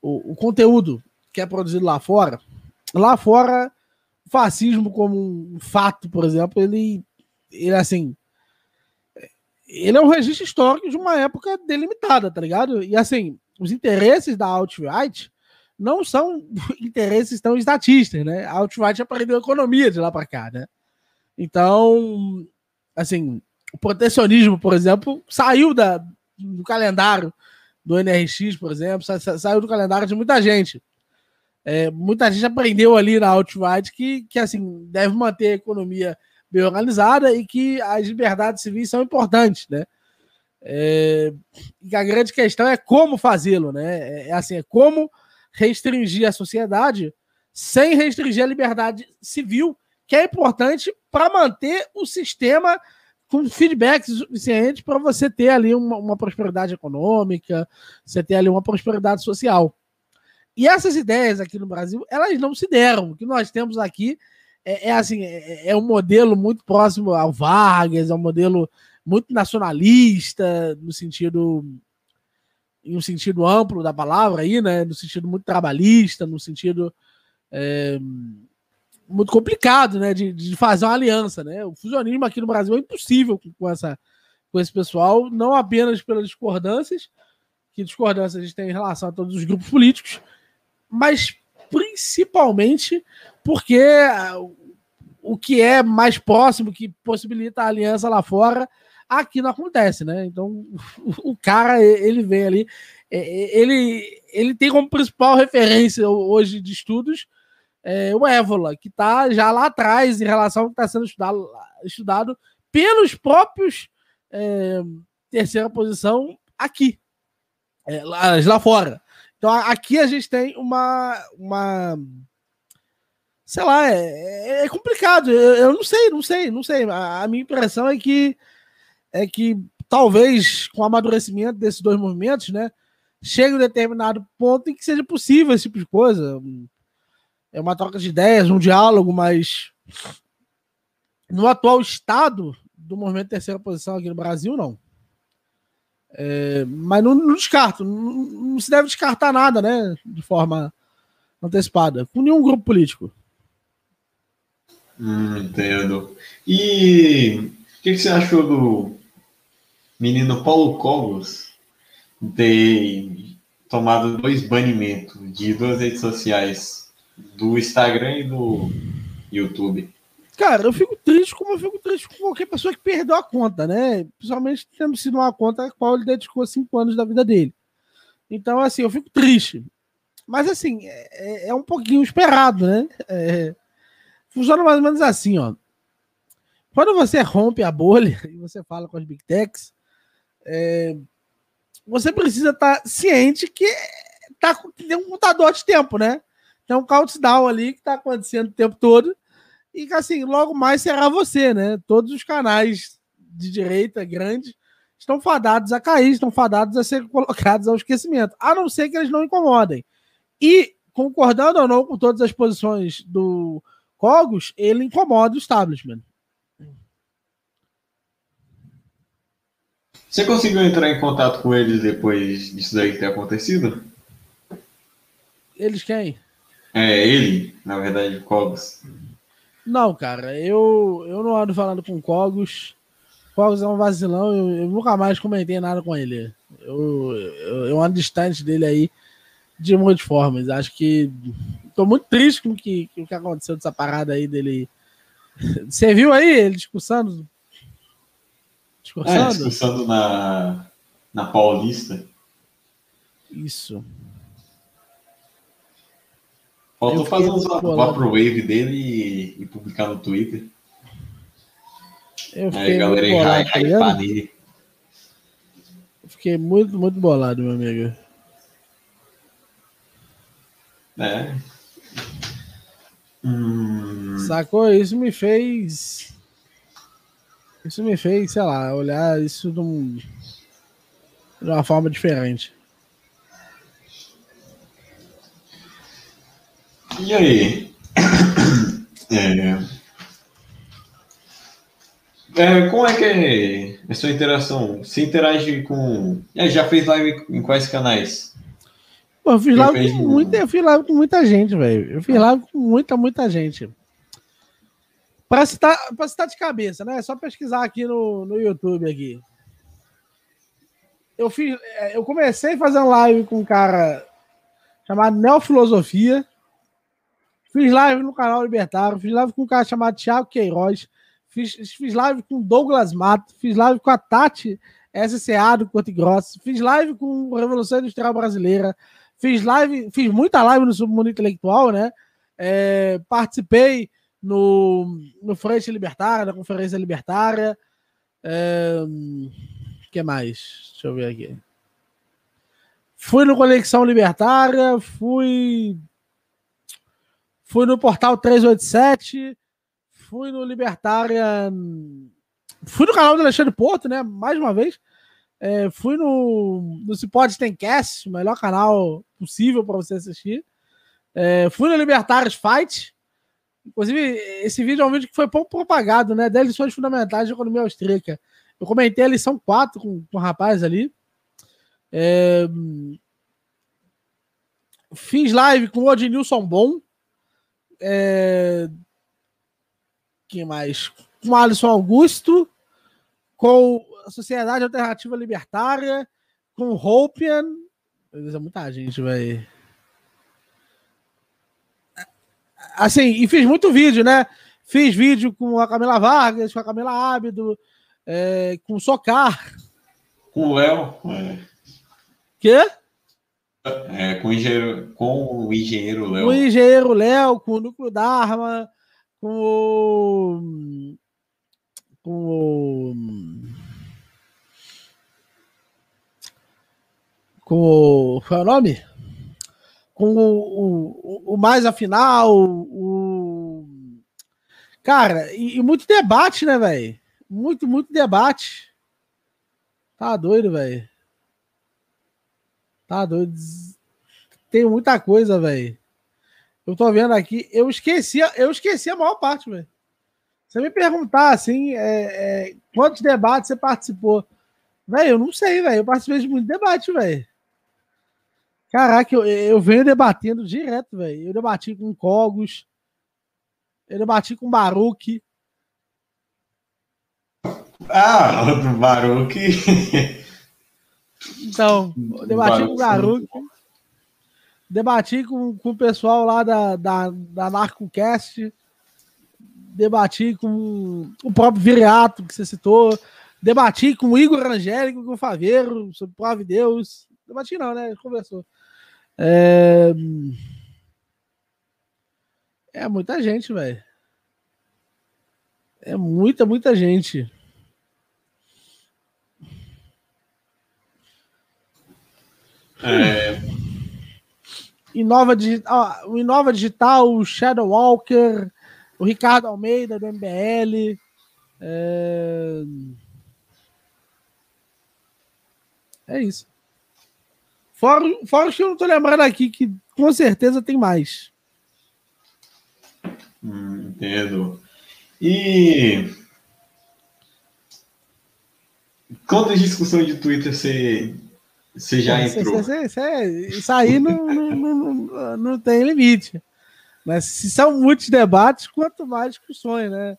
o, o conteúdo que é produzido lá fora, lá fora, o fascismo como um fato, por exemplo, ele, ele assim, ele é um registro histórico de uma época delimitada, tá ligado? E assim, os interesses da alt-right não são interesses tão estatistas, né? A alt-right aprendeu economia de lá para cá, né? Então, assim, o protecionismo, por exemplo, saiu da, do calendário do NRX, por exemplo, sa, sa, saiu do calendário de muita gente. É, muita gente aprendeu ali na alt-right que, que, assim, deve manter a economia bem organizada e que as liberdades civis são importantes, né? É, e a grande questão é como fazê-lo, né? É, é assim, é como restringir a sociedade sem restringir a liberdade civil, que é importante para manter o sistema com feedback suficiente para você ter ali uma, uma, prosperidade econômica, você ter ali uma prosperidade social. E essas ideias aqui no Brasil, elas não se deram. O que nós temos aqui é, é assim, é, é, um modelo muito próximo ao Vargas, é um modelo muito nacionalista, no sentido em um sentido amplo da palavra aí, né? No sentido muito trabalhista, no sentido é, muito complicado, né? De, de, fazer uma aliança, né? O fusionismo aqui no Brasil é impossível com, essa, com esse pessoal, não apenas pelas discordâncias, que discordâncias a gente tem em relação a todos os grupos políticos, mas principalmente porque o que é mais próximo, que possibilita a aliança lá fora, aqui não acontece, né? Então, o, cara, ele vem ali, ele, ele tem como principal referência hoje de estudos é, o Évola, que está já lá atrás em relação ao que está sendo estudado, estudado pelos próprios é, terceira posição aqui, é, lá, lá fora. Então aqui a gente tem uma, uma sei lá, é, é complicado. Eu, eu, não sei, não sei, não sei. A, a, minha impressão é que é que talvez com o amadurecimento desses dois movimentos, né, chegue um determinado ponto em que seja possível esse tipo de coisa é uma troca de ideias, um diálogo, mas no atual estado do movimento terceira posição aqui no Brasil, não. É, mas não, não descarto, não, não, se deve descartar nada, né? De forma antecipada, com nenhum grupo político. Hum, entendo. E o que, que, você achou do menino Paulo Cogos ter tomado dois banimentos de duas redes sociais do Instagram e do YouTube. Cara, eu fico triste como eu fico triste com qualquer pessoa que perdeu a conta, né? Principalmente tendo sido uma conta a qual ele dedicou cinco anos da vida dele. Então, assim, eu fico triste. Mas, assim, é, é um pouquinho esperado, né? É, funciona mais ou menos assim, ó. Quando você rompe a bolha e você fala com as Big Techs, é, você precisa estar tá ciente que tá, tem um contador de tempo, né? Tem um countdown ali que está acontecendo o tempo todo. E que assim, logo mais será você, né? Todos os canais de direita grandes estão fadados a cair, estão fadados a ser colocados ao esquecimento, a não ser que eles não incomodem. E, concordando ou não com todas as posições do Cogos, ele incomoda o establishment. Você conseguiu entrar em contato com eles depois disso daí ter acontecido? Eles quem? É ele, na verdade, Cogos. Não, cara, eu, eu não ando falando com Cogos. Cogos é um vacilão, eu, eu, nunca mais comentei nada com ele. Eu, eu, eu ando distante dele aí de muitas formas. Acho que tô muito triste com o que, com o que aconteceu dessa parada aí dele. Você viu aí ele discursando? Discursando? É, discursando na, na Paulista. Isso. Faltou fazer uns vaporwave dele e, e, publicar no Twitter. Eu Aí, galera, bolado, aí, tá nele. Eu fiquei muito, muito bolado, meu amigo. É. Hum... Sacou? Isso me fez. Isso me fez, sei lá, olhar isso de, um... de uma forma diferente. E aí? É... É, como é que é a sua interação? Você interage com. É, já fez live em quais canais? Pô, eu fiz live, com, muita, eu fiz live com muita gente, velho. Eu fiz live com muita, muita gente. Para citar, citar de cabeça, né? É só pesquisar aqui no, no YouTube aqui. Eu, fiz, é, eu comecei fazendo live com um cara chamado Neofilosofia. Fiz live no canal Libertário, fiz live com um cara chamado Thiago Queiroz, fiz, fiz live com Douglas Mato, fiz live com a Tati SCA do Corte Grosso, fiz live com Revolução Industrial Brasileira, fiz live, fiz muita live no Submundo Intelectual, né? É, participei no, no Frente Libertária, na Conferência Libertária. É, que mais? Deixa eu ver aqui. Fui no Conexão Libertária, fui Fui no Portal 387, fui no Libertária fui no canal do Alexandre Porto, né? Mais uma vez. É, fui no, no Cipod Cast, o melhor canal possível para você assistir. É, fui no Libertários Fight. Inclusive, esse vídeo é um vídeo que foi pouco propagado, né? 10 lições fundamentais de economia austríaca. Eu comentei a lição 4 com, com o rapaz ali. É, fiz live com o Odinilson Bom. É, quem mais? Com o Alisson Augusto. Com a Sociedade Alternativa Libertária. Com o Hopian. É muita gente, velho. Assim, e fiz muito vídeo, né? Fiz vídeo com a Camila Vargas, com a Camila Ábido, é, com o Socar. Com o Léo. Quê? É, com, o engenheiro, com o engenheiro Léo. Com o engenheiro Léo, com o núcleo Dharma, com o. Com o. Com o. Qual é o nome? Com o, o, o mais afinal, o. Cara, e, e muito debate, né, velho? Muito, muito debate. Tá doido, velho. Tá doido. Tem muita coisa, velho. Eu tô vendo aqui. Eu esqueci, eu esqueci a maior parte, velho. Você me perguntar assim, é, é, quantos debates você participou? Velho, eu não sei, velho. Eu participei de muito debate, velho. Caraca, eu, eu venho debatendo direto, velho. Eu debati com Cogos. Eu debati com Baruque. Ah, o Baruque. Então, debati com o Garuque. Debati com, com o pessoal lá da, da, da NarcoCast. Debati com o próprio Viriato, que você citou. Debati com o Igor Angélico, com o Faveiro, sobre Prove Deus. Debati não, né? Conversou. É, é muita gente, velho. É muita, muita gente. É... Inova Digital, o Inova Digital, o Shadow Walker, o Ricardo Almeida do MBL. É, é isso. Fora, fora que eu não tô lembrando aqui, que com certeza tem mais. Hum, entendo. E quantas discussões de Twitter você você já entrou. isso aí não, não, não, não, tem limite. Mas se são muitos debates, quanto mais discussões, né?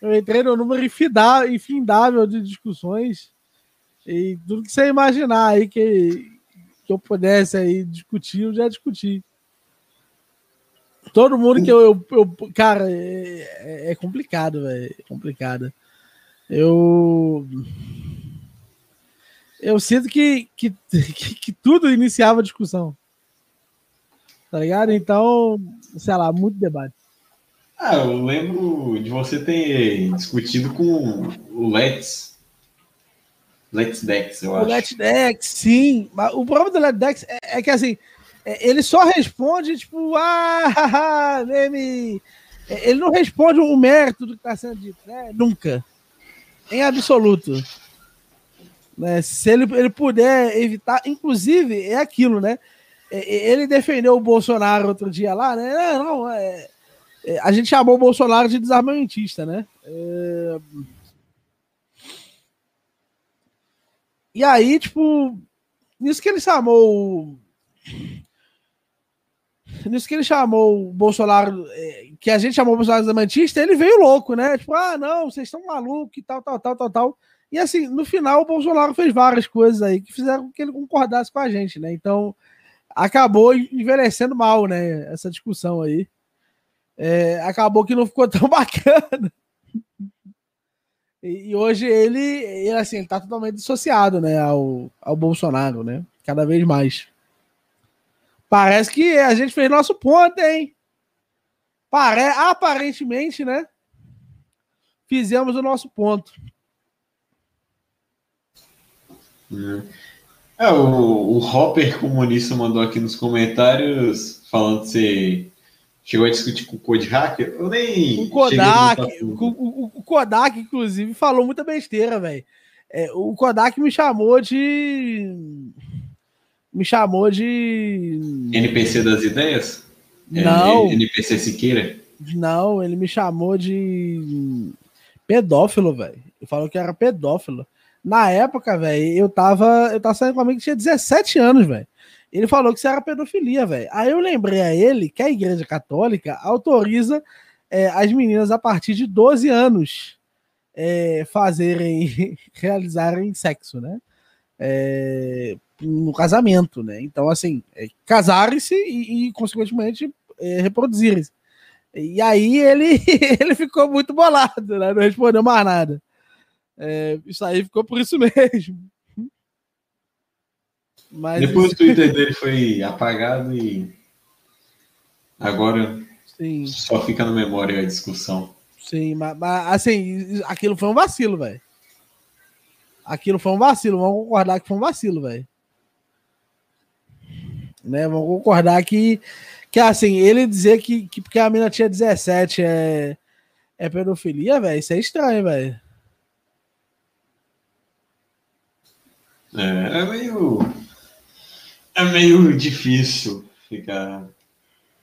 Eu entrei no número infindável de discussões e tudo que você imaginar aí que, que eu pudesse aí discutir, eu já discuti. Todo mundo que eu, eu, eu cara, é, é complicado, velho, é complicado. Eu eu sinto que, que, que, que tudo iniciava discussão. Tá ligado? Então, sei lá, muito debate. Ah, eu lembro de você ter discutido com o Let's. Let's Dex, eu acho. O Let's Dex, sim. Mas o problema do Let's Dex é, é, que assim, é, ele só responde, tipo, ah, meme. É, ele não responde o mérito do que está sendo dito, né? Nunca. Em absoluto. Né? Se ele, ele puder evitar, inclusive, é aquilo, né? É, ele defendeu o Bolsonaro outro dia lá, né? Não, não é, a gente chamou o Bolsonaro de desarmamentista, né? É... E aí, tipo, nisso que ele chamou. Nisso que ele chamou o Bolsonaro, é, que a gente chamou o Bolsonaro de desarmamentista, ele veio louco, né? Tipo, ah, não, vocês estão malucos e tal, tal, tal, tal, tal. E assim, no final, o Bolsonaro fez várias coisas aí que fizeram com que ele concordasse com a gente, né? Então, acabou envelhecendo mal, né? Essa discussão aí. É, acabou que não ficou tão bacana. E, hoje ele, ele, assim, tá totalmente dissociado, né? Ao, ao Bolsonaro, né? Cada vez mais. Parece que a gente fez nosso ponto, hein? Pare... Aparentemente, né? Fizemos o nosso ponto. É, o, o Hopper Comunista mandou aqui nos comentários falando você chegou a discutir com o Code Hacker. Eu nem. O Kodak, o, o, o, Kodak, inclusive, falou muita besteira, velho. É, o Kodak me chamou de. Me chamou de. NPC das ideias? Não. NPC Siqueira? Não, ele me chamou de pedófilo, velho. Ele falou que era pedófilo. Na época, velho, eu tava, eu tava saindo com um amigo que tinha 17 anos, velho. Ele falou que isso era pedofilia, velho. Aí eu lembrei a ele que a Igreja Católica autoriza é, as meninas a partir de 12 anos é, fazerem, realizarem sexo, né? É, no casamento, né? Então, assim, é, casarem-se e, e, consequentemente, é, reproduzirem-se. E aí ele, ele ficou muito bolado, né? Não respondeu mais nada. É, isso aí ficou por isso mesmo. Mas Depois o Twitter dele foi apagado e agora Sim. só fica na memória a discussão. Sim, mas, mas assim, aquilo foi um vacilo, velho. Aquilo foi um vacilo, vamos concordar que foi um vacilo, velho. Né, vamos concordar que, que assim, ele dizer que, que porque a mina tinha 17 é, é pedofilia, velho, isso é estranho, velho. É, é meio. É meio difícil ficar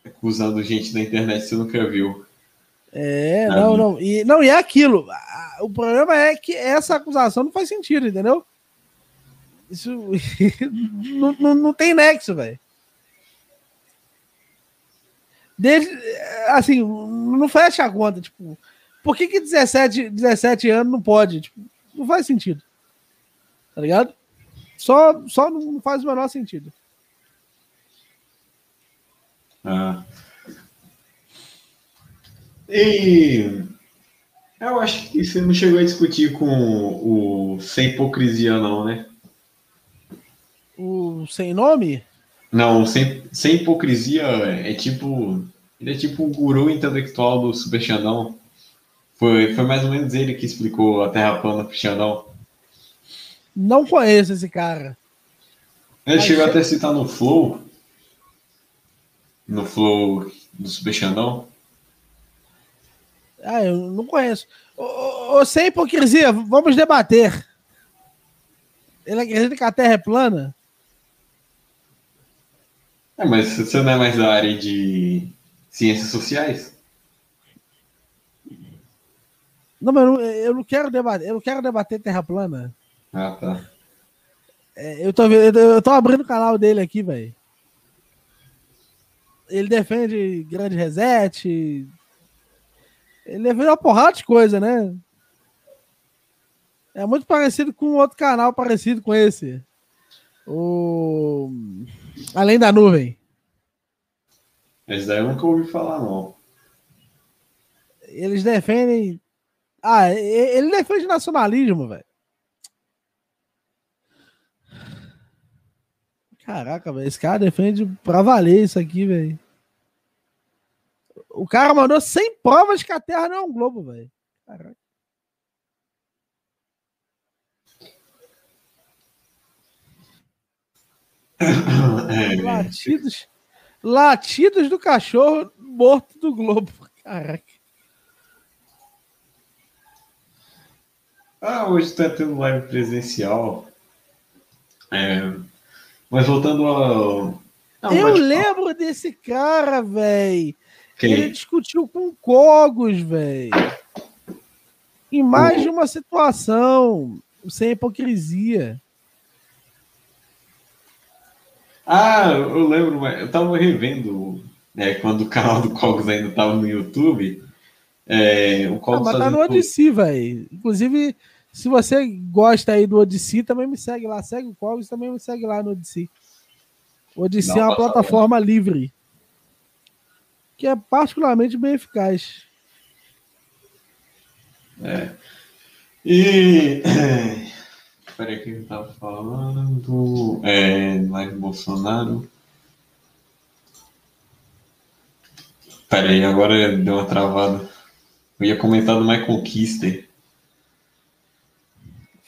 acusando gente na internet você nunca viu. É, não, não. E, não, e é aquilo. O problema é que essa acusação não faz sentido, entendeu? Isso não, não, não tem nexo, velho. Assim, não fecha a conta. Tipo, por que, que 17, 17 anos não pode? Tipo, não faz sentido. Tá ligado? Só, só não faz o menor sentido. Ah. E eu acho que você não chegou a discutir com o sem hipocrisia, não, né? O sem nome? Não, sem, sem hipocrisia é tipo. Ele é tipo o guru intelectual do Super Xandão. Foi, foi mais ou menos ele que explicou a Terra plana pro Xandão. Não conheço esse cara. Ele Mas chegou até a citar no Flow. No Flow do Super Xandão. Ah, eu não conheço. Ô, sem hipocrisia, vamos debater. Ele acredita que a Terra é plana? É, mas você não é mais da área de ciências sociais? Não, mas eu não, eu não quero debater. Eu não quero debater Terra plana. Ah, tá. É, eu, tô, eu tô abrindo o canal dele aqui, velho. Ele defende grande reset. Ele defende uma porrada de coisa, né? É muito parecido com outro canal parecido com esse. O... Além da nuvem. Esse daí eu nunca ouvi falar, não. Eles defendem. Ah, ele defende nacionalismo, velho. Caraca, velho. Esse cara defende pra valer isso aqui, velho. O cara mandou 100 provas que a Terra não é um globo, velho. Caraca. É, latidos, latidos do cachorro morto do globo. Caraca. Ah, hoje tá tendo live presencial. É, mas voltando ao. Não, eu lembro desse cara, velho. Ele discutiu com Cogos, velho. Em mais de uma situação, sem hipocrisia. Ah, eu lembro, eu tava revendo né, quando o canal do Cogos ainda tava no YouTube. É, o Cogos ah, mas tá no Odyssey, velho. Inclusive, se você gosta aí do Odyssey, também me segue lá. Segue o Cogos também me segue lá no Odyssey. O Odyssey Não, é uma plataforma ver. livre. Que é particularmente bem eficaz. É. E. Peraí, que eu tava falando. É. Live Bolsonaro. Peraí, agora deu uma travada. Eu ia comentar do Michael Kister.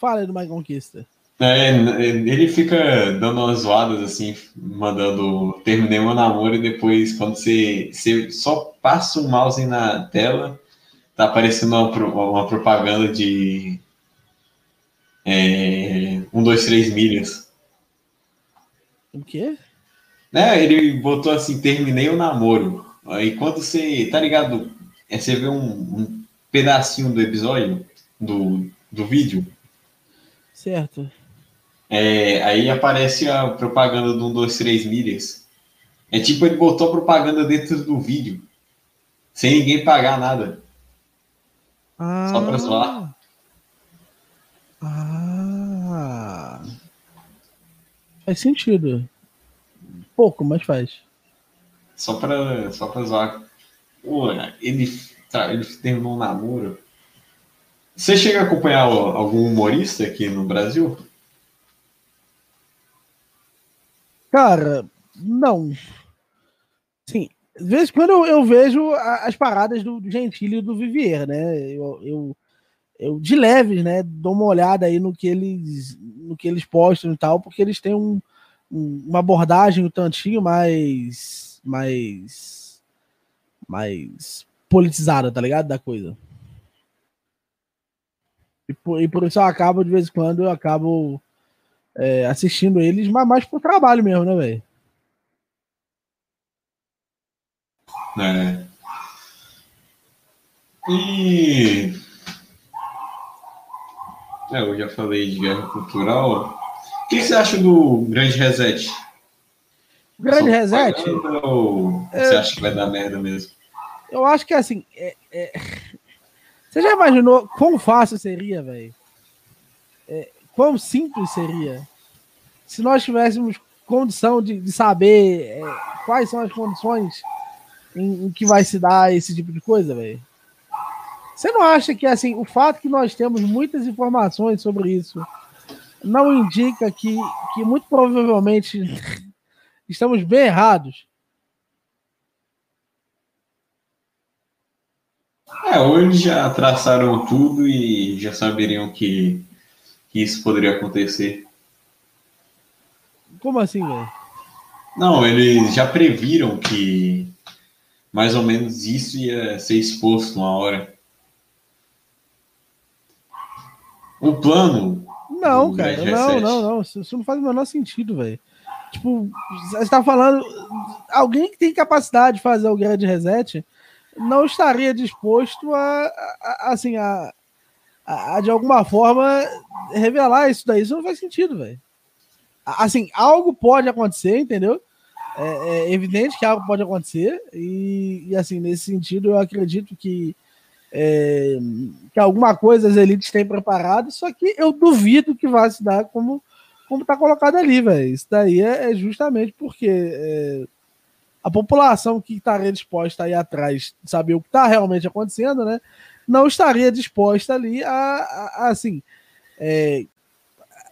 Fala do My Conquista. É, ele fica dando umas zoadas assim, mandando terminei meu namoro e depois, quando você, você só passa o mouse na tela, tá aparecendo uma, uma propaganda de é, um, dois, três milhas. O quê? É, ele botou assim, terminei o namoro. Aí quando você, tá ligado? É, você vê um, um pedacinho do episódio, do, do vídeo. Certo. É, aí aparece a propaganda do 1, 2, 3 milhas. É tipo, ele botou a propaganda dentro do vídeo. Sem ninguém pagar nada. Ah. Só pra zoar. Ah. Faz sentido. Pouco, mas faz. Só pra, só pra zoar. Pô, ele, ele terminou um namoro. Você chega a acompanhar algum humorista aqui no Brasil? Cara, não. Sim, de vez em quando eu, eu vejo as paradas do Gentili e do Vivier, né? Eu, eu, eu, de leves, né, dou uma olhada aí no que eles, no que eles postam e tal, porque eles têm um, um, uma abordagem um tantinho mais, mais, mais politizada, tá ligado? Da coisa. E por, e por isso eu acabo, de vez em quando, eu acabo é, assistindo eles, mas mais pro trabalho mesmo, né, velho? É. E. É, eu já falei de guerra cultural. O que você acha do Grande Reset? Grande Reset? Ou você é... acha que vai dar merda mesmo? Eu acho que assim. É, é... Você já imaginou quão fácil seria, velho? É, quão simples seria se nós tivéssemos condição de, de saber é, quais são as condições em, em, que vai se dar esse tipo de coisa, velho? Você não acha que assim o fato que nós temos muitas informações sobre isso não indica que, que muito provavelmente estamos bem errados? É, hoje já traçaram tudo e já saberiam que, que isso poderia acontecer. Como assim, velho? Não, eles já previram que mais ou menos isso ia ser exposto uma hora. O plano. Não, cara, não, não, não. Isso não faz o menor sentido, velho. Tipo, você está falando. Alguém que tem capacidade de fazer o grande reset não estaria disposto a, a, a assim, a, a, de alguma forma revelar isso daí. Isso não faz sentido, velho assim, algo pode acontecer, entendeu? É, é, evidente que algo pode acontecer, e, e, assim, nesse sentido, eu acredito que, é, que alguma coisa as elites têm preparado, só que eu duvido que vá se dar como como tá colocado ali, velho. Isso daí é, é justamente porque é, a população que estaria disposta a ir atrás saber o que está realmente acontecendo, né? Não estaria disposta ali a, a, a assim, é,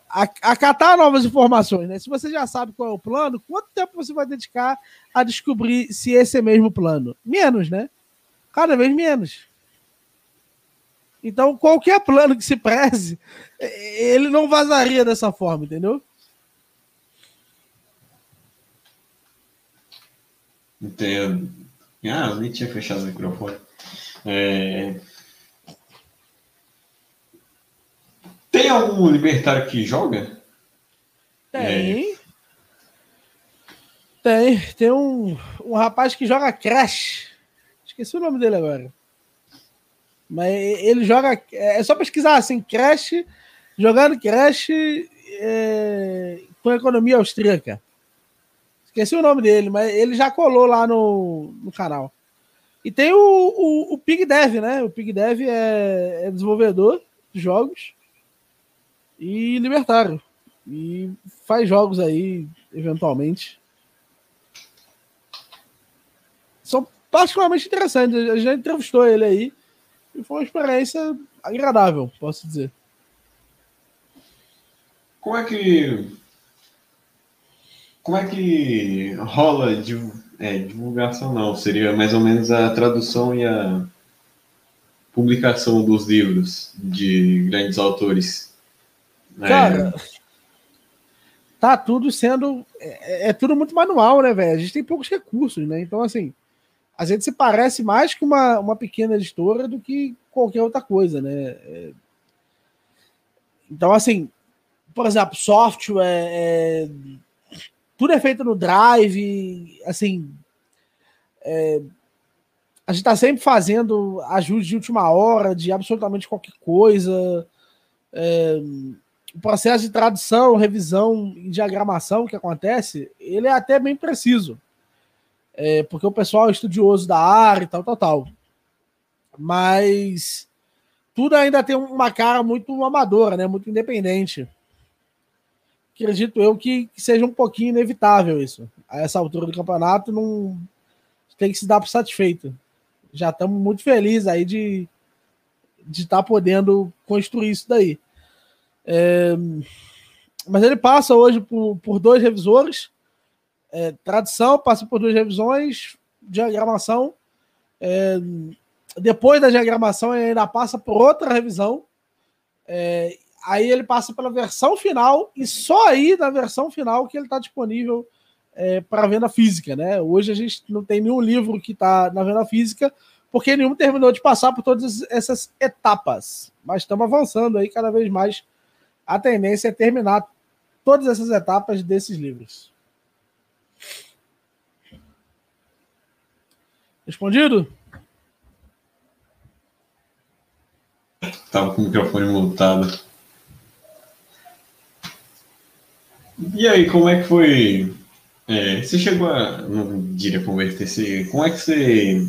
acatar novas informações, né? Se você já sabe qual é o plano, quanto tempo você vai dedicar a descobrir se esse é mesmo plano? Menos, né? Cada vez menos. Então, qualquer plano que se preze, ele não vazaria dessa forma, entendeu? Entendo. Ah, eu nem tinha fechado o microfone. É... Tem algum libertário que joga? Tem. É. Tem. Tem um, um rapaz que joga Crash. Esqueci o nome dele agora. Mas ele joga. É só pesquisar assim: Crash, jogando Crash é, com economia austríaca. Esqueci o nome dele, mas ele já colou lá no, no canal. E tem o, o, o Pig Dev, né? O Pig Dev é, é desenvolvedor de jogos e Libertário. E faz jogos aí, eventualmente. São particularmente interessantes. A gente entrevistou ele aí e foi uma experiência agradável, posso dizer. Como é que. Como é que rola de, é, divulgação? Não, seria mais ou menos a tradução e a publicação dos livros de grandes autores é. Cara, tá tudo sendo. É, é tudo muito manual, né, velho? A gente tem poucos recursos, né? Então, assim, a gente se parece mais que uma, uma pequena editora do que qualquer outra coisa, né? É... Então, assim, por exemplo, software, é... tudo é feito no Drive, assim. É... A gente está sempre fazendo ajuste de última hora de absolutamente qualquer coisa. É o processo de tradução, revisão e diagramação que acontece, ele é até bem preciso. É, porque o pessoal é estudioso da área e tal, tal, tal. Mas tudo ainda tem uma cara muito amadora, né? Muito independente. Acredito eu que, que seja um pouquinho inevitável isso. A essa altura do campeonato, não tem que se dar por satisfeito. Já estamos muito felizes aí de de estar tá podendo construir isso daí. É, mas ele passa hoje por, por dois revisores. É, tradição passa por duas revisões, diagramação. É, depois da diagramação, ele ainda passa por outra revisão. É, aí ele passa pela versão final, e só aí na versão final que ele está disponível é, para venda física. Né? Hoje a gente não tem nenhum livro que está na venda física, porque nenhum terminou de passar por todas essas etapas. Mas estamos avançando aí cada vez mais a tendência é terminar todas essas etapas desses livros. Respondido? Estava com o microfone multado. E aí, como é que foi? É, você chegou a, não diria converter-se, como é que você,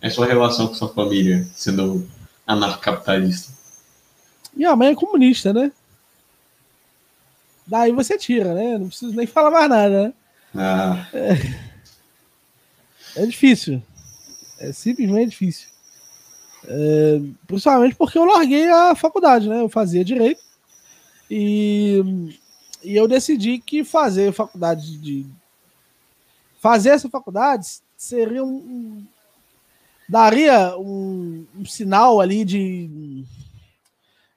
é a sua relação com sua família, sendo anarcocapitalista? Minha mãe é comunista, né? Daí você tira, né? Não preciso nem falar mais nada, né? Ah. É, é difícil. É simplesmente difícil. É, principalmente porque eu larguei a faculdade, né? Eu fazia direito. E, e eu decidi que fazer faculdade de. Fazer essa faculdade seria um. daria um, um sinal ali de,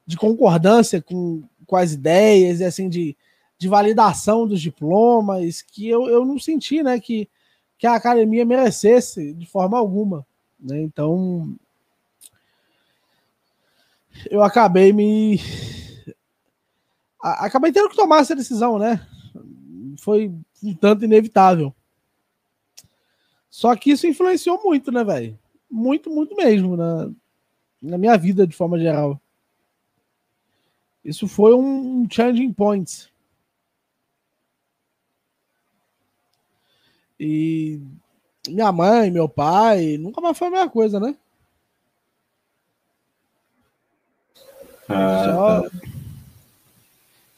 de concordância com, com as ideias e assim de, de validação dos diplomas que eu, eu não senti né, que, que a academia merecesse de forma alguma. Né? Então eu acabei me. Acabei tendo que tomar essa decisão, né? Foi um tanto inevitável. Só que isso influenciou muito, né, velho? Muito, muito mesmo na, na minha vida de forma geral. Isso foi um changing point. E minha mãe, meu pai, nunca mais foi a mesma coisa, né? Ah, Só... tá.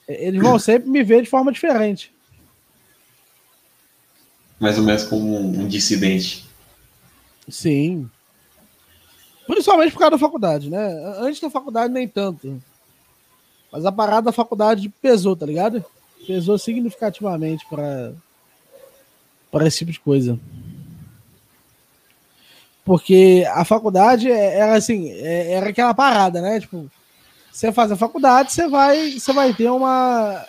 Eles vão sempre me ver de forma diferente. Mais ou menos como um dissidente. Sim. Principalmente por causa da faculdade, né? Antes da faculdade, nem tanto. Mas a parada da faculdade pesou, tá ligado? Pesou significativamente para para esse tipo de coisa. Porque a faculdade é, era assim, é, era aquela parada, né? Tipo, você faz a faculdade, você vai, você vai ter uma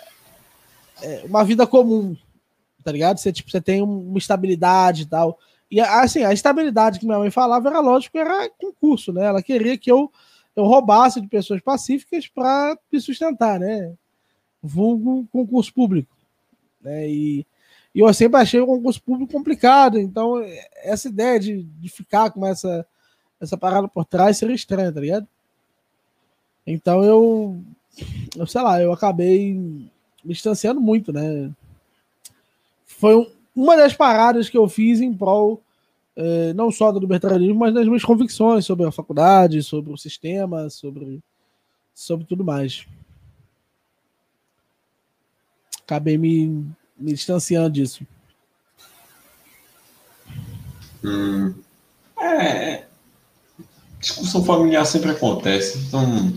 uma vida comum, tá ligado? Você tipo, você tem uma estabilidade e tal. E assim, a estabilidade que minha mãe falava era lógico, era concurso, né? Ela queria que eu eu roubasse de pessoas pacíficas para me sustentar, né? Vulgo concurso público. Né? E, e eu sempre achei o concurso público complicado, então essa ideia de, de ficar com essa, essa parada por trás seria estranha, tá ligado? Então eu, eu sei lá, eu acabei me distanciando muito, né? Foi uma das paradas que eu fiz em prol é, não só do libertarianismo, mas das minhas convicções sobre a faculdade, sobre o sistema, sobre, sobre tudo mais. Acabei me, me distanciando disso. Hum, é, discussão familiar sempre acontece, então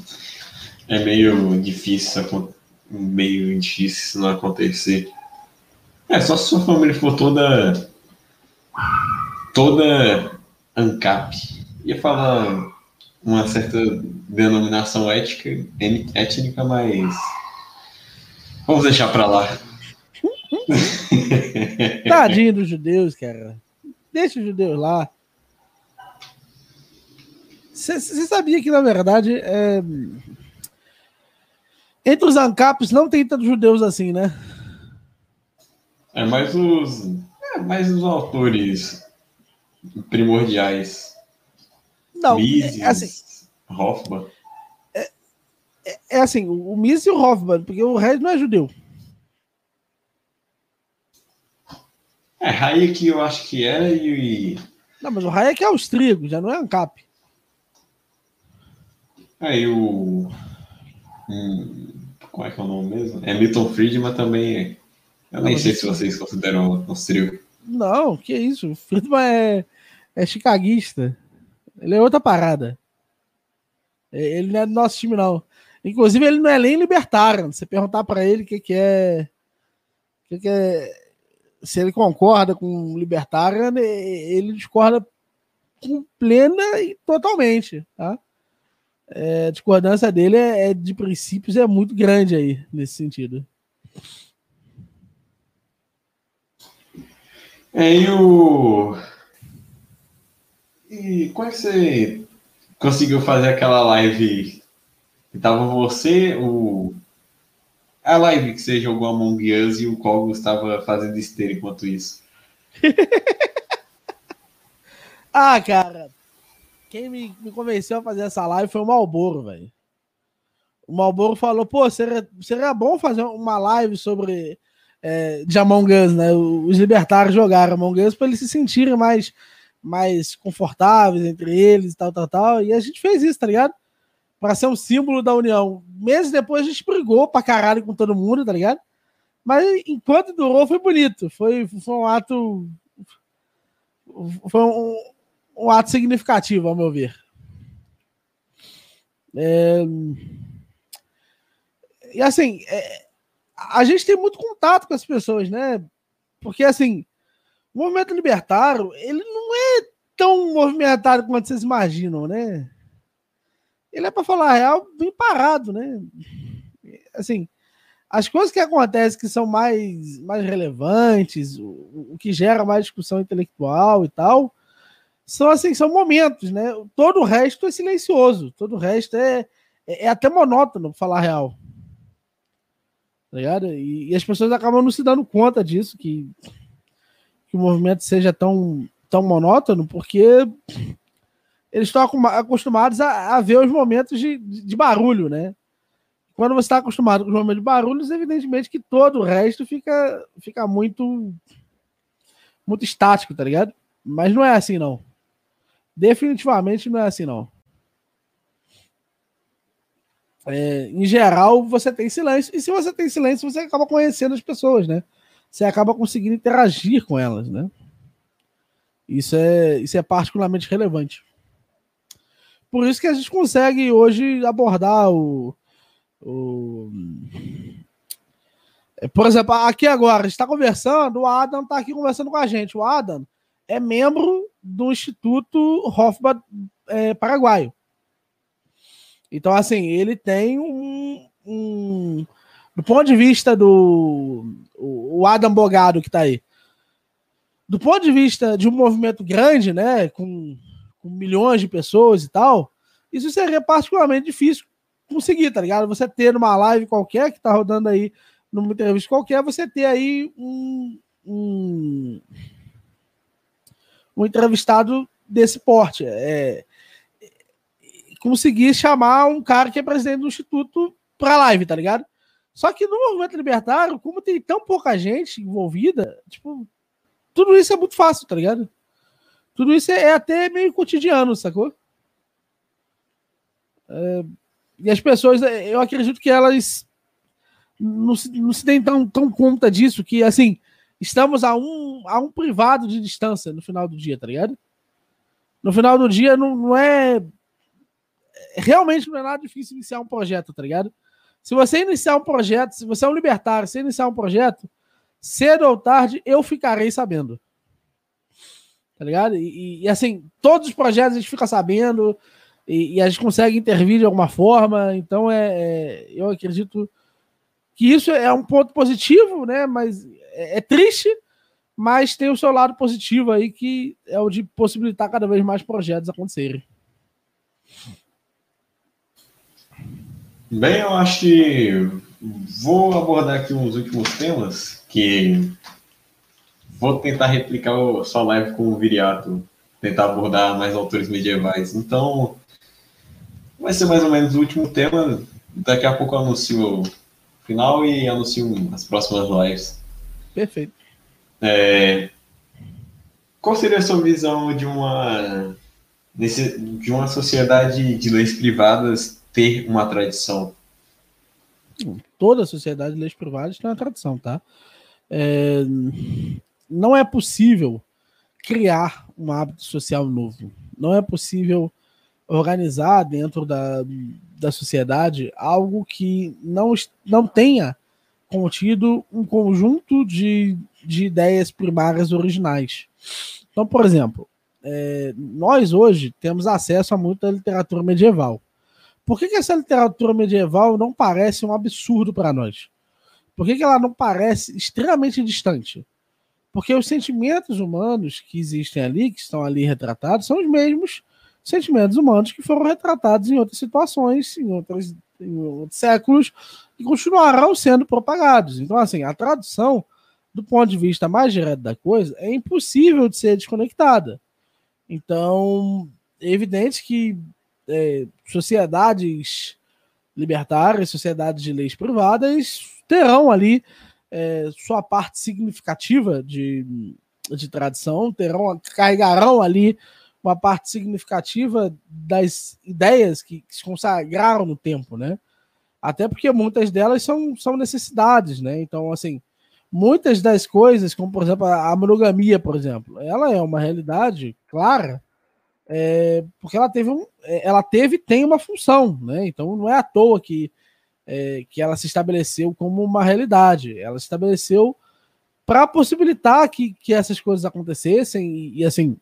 é meio difícil, meio difícil não acontecer. É, só se sua família for toda toda ANCAP, ia falar uma certa denominação ética, étnica, mas vamos deixar para lá. Tadinho dos judeus, cara. Deixa os judeus lá. Você sabia que, na verdade, é... entre os ANCAPs não tem tantos judeus assim, né? É mais os, é mais os autores primordiais. Não, Mises, é assim, Hoffman. É, é, é, assim, o Mises e o Hoffman, porque o resto não é judeu. É, Hayek eu acho que é e. Não, mas o Hayek é austríaco, já não é ANCAP. Aí o. Hum, qual é que é o nome mesmo? É Milton Friedman também. Eu nem sei se vocês consideram austríaco. Não, que isso. O Friedman é, é chicaguista. Ele é outra parada. É, ele não é do nosso time, não. Inclusive, ele não é nem libertário. Você perguntar para ele o que, que é. O que, que é se ele concorda com o libertário, ele discorda com plena e totalmente, tá? É, a discordância dele é, é, de princípios é muito grande aí nesse sentido. É, e o. E como é que você conseguiu fazer aquela live que tava você, o a live que você jogou Among Us e o Cogos estava fazendo esteira enquanto isso. ah, cara. Quem me, me, convenceu a fazer essa live foi o Malboro, velho. O Malboro falou, pô, seria, seria bom fazer uma live sobre é, de Among Us, né? Os libertários jogaram Among Us para eles se sentirem mais, mais confortáveis entre eles e tal, tal, tal. E a gente fez isso, tá ligado? para ser um símbolo da união. Meses depois a gente brigou pra caralho com todo mundo, tá ligado? Mas enquanto durou, foi bonito. Foi, foi um ato. Foi um, um ato significativo, ao meu ver. É... E assim, é... a gente tem muito contato com as pessoas, né? Porque assim, o movimento libertário, ele não é tão movimentado quanto vocês imaginam, né? ele é para falar a real bem parado, né? Assim, as coisas que acontecem que são mais, mais relevantes, o, o que gera mais discussão intelectual e tal, são assim, são momentos, né? Todo o resto é silencioso, todo o resto é, é, é até monótono, para falar real. Tá ligado? E, e, as pessoas acabam não se dando conta disso, que, que o movimento seja tão, tão monótono, porque eles estão acostumados a, a ver os momentos de, de, barulho, né? Quando você está acostumado com os momentos de barulhos, evidentemente que todo o resto fica, fica muito, muito estático, tá ligado? Mas não é assim, não. Definitivamente não é assim, não. É, em geral, você tem silêncio. E se você tem silêncio, você acaba conhecendo as pessoas, né? Você acaba conseguindo interagir com elas, né? Isso é, isso é particularmente relevante. Por isso que a gente consegue hoje abordar o. o... É, por exemplo, aqui agora, a gente está conversando, o Adam está aqui conversando com a gente. O Adam é membro do Instituto Hoffman é, Paraguaio. Então, assim, ele tem um, um. do ponto de vista do. O Adam Bogado que está aí. Do ponto de vista de um movimento grande, né? Com com milhões de pessoas e tal, isso seria particularmente difícil conseguir, tá ligado? Você ter numa live qualquer que tá rodando aí, numa entrevista qualquer, você ter aí um, um, um entrevistado desse porte. É, conseguir chamar um cara que é presidente do Instituto pra live, tá ligado? Só que no movimento libertário, como tem tão pouca gente envolvida, tipo, tudo isso é muito fácil, tá ligado? Tudo isso é, é até meio cotidiano, sacou? É, e as pessoas, é, eu acredito que elas não se, não se deem tão, tão conta disso, que assim, estamos a um, a um privado de distância no final do dia, tá ligado? No final do dia não, não é. Realmente não é nada difícil iniciar um projeto, tá ligado? Se você iniciar um projeto, se você é um libertário, se iniciar um projeto, cedo ou tarde eu ficarei sabendo tá ligado? E, e, assim, todos os projetos a gente fica sabendo e, e, a gente consegue intervir de alguma forma, então é, é, eu acredito que isso é um ponto positivo, né? Mas é, é triste, mas tem o seu lado positivo aí, que é o de possibilitar cada vez mais projetos acontecerem. Bem, eu acho que vou abordar aqui uns últimos temas que vou tentar replicar a sua live com o Viriato, tentar abordar mais autores medievais. Então, vai ser mais ou menos o último tema. Daqui a pouco eu anuncio o final e anuncio as próximas lives. Perfeito. É, qual seria a sua visão de uma de uma sociedade de leis privadas ter uma tradição? Toda sociedade de leis privadas tem uma tradição, tá? É, não é possível criar um hábito social novo. Não é possível organizar dentro da, da sociedade algo que não, não tenha contido um conjunto de, de ideias primárias originais. Então, por exemplo, é, nós hoje temos acesso a muita literatura medieval. Por que, que essa literatura medieval não parece um absurdo para nós? Por que, que ela não parece extremamente distante? Porque os sentimentos humanos que existem ali, que estão ali retratados, são os mesmos sentimentos humanos que foram retratados em outras situações, em, outras, séculos, e continuarão sendo propagados. Então, assim, a tradução, do ponto de vista mais direto da coisa, é impossível de ser desconectada. Então, é evidente que é, sociedades libertárias, sociedades de leis privadas, terão ali é, sua parte significativa de, de tradição, terão, carregarão ali uma parte significativa das ideias que, se consagraram no tempo, né? Até porque muitas delas são, são necessidades, né? Então, assim, muitas das coisas, como por exemplo a monogamia, por exemplo, ela é uma realidade clara, é, porque ela teve um, é, ela teve tem uma função, né? Então não é à toa que é, que ela se estabeleceu como uma realidade. Ela se estabeleceu para possibilitar que, que essas coisas acontecessem e, e assim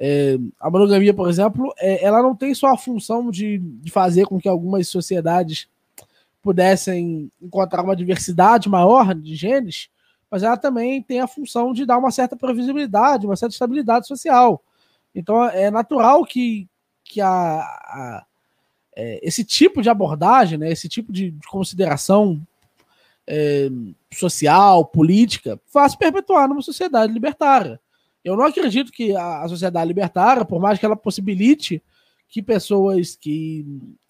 é, a monogamia, por exemplo, é, ela não tem só a função de, de fazer com que algumas sociedades pudessem encontrar uma diversidade maior de genes, mas ela também tem a função de dar uma certa previsibilidade, uma certa estabilidade social. Então é natural que, que a, a é, esse tipo de abordagem, né, esse tipo de, de consideração é, social, política, faça perpetuar numa sociedade libertária. Eu não acredito que a, sociedade libertária, por mais que ela possibilite que pessoas que,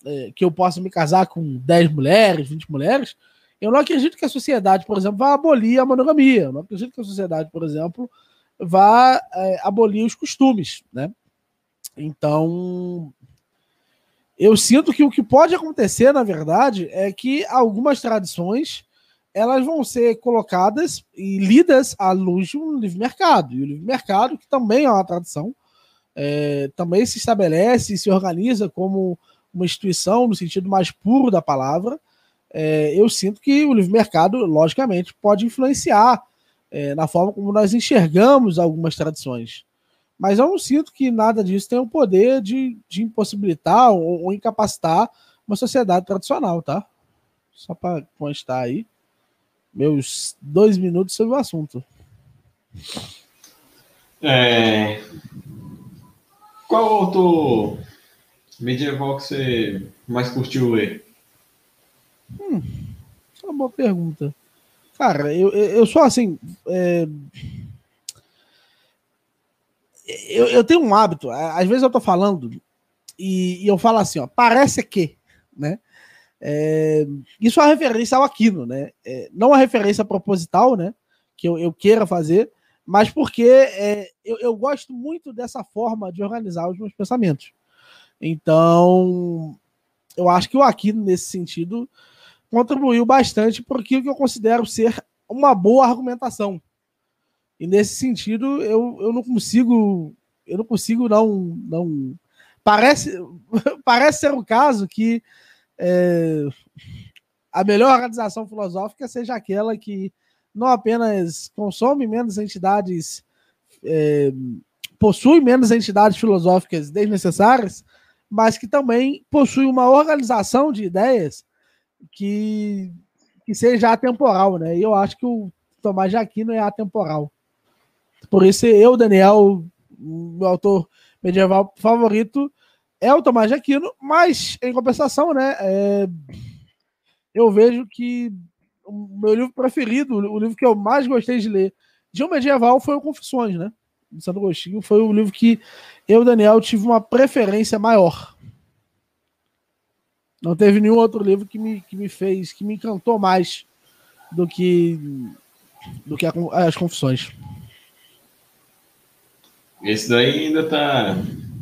é, que eu possa me casar com 10 mulheres, 20 mulheres, eu não acredito que a sociedade, por exemplo, vá abolir a monogamia. Eu não acredito que a sociedade, por exemplo, vá é, abolir os costumes, né? Então, eu sinto que o que pode acontecer, na verdade, é que algumas tradições elas vão ser colocadas e lidas à luz do livre mercado. E o livre mercado, que também é uma tradição, é, também se estabelece e se organiza como uma instituição no sentido mais puro da palavra. É, eu sinto que o livre mercado, logicamente, pode influenciar é, na forma como nós enxergamos algumas tradições. Mas eu não sinto que nada disso tem o poder de, de impossibilitar ou, ou incapacitar uma sociedade tradicional, tá? Só para constar aí meus dois minutos sobre o assunto. É... Qual autor medieval que você mais curtiu ler? Hum, é uma boa pergunta. Cara, eu, eu sou assim. É eu, eu tenho um hábito, às vezes eu tô falando e, e eu falo assim, ó, parece que, né? É, isso é uma referência ao Aquino, né? É, não uma referência proposital, né? Que eu, eu queira fazer, mas porque é, eu, eu, gosto muito dessa forma de organizar os meus pensamentos. Então, eu acho que o Aquino, nesse sentido, contribuiu bastante por aquilo que eu considero ser uma boa argumentação. E nesse sentido, eu, eu não consigo, eu não consigo não, não parece, parece ser o um caso que é, a melhor organização filosófica seja aquela que não apenas consome menos entidades, é, possui menos entidades filosóficas desnecessárias, mas que também possui uma organização de ideias que, que seja atemporal, né? E eu acho que o Tomás de Aquino é atemporal. Por isso, eu, Daniel, meu autor medieval favorito é o Tomás de Aquino, mas, em compensação, né, é, eu vejo que o meu livro preferido, o livro que eu mais gostei de ler de um medieval foi o Confissões, né? Do Santo Agostinho. Foi o livro que eu, Daniel, tive uma preferência maior. Não teve nenhum outro livro que me, que me fez, que me encantou mais do que do que a, as confissões. Esse daí ainda tá.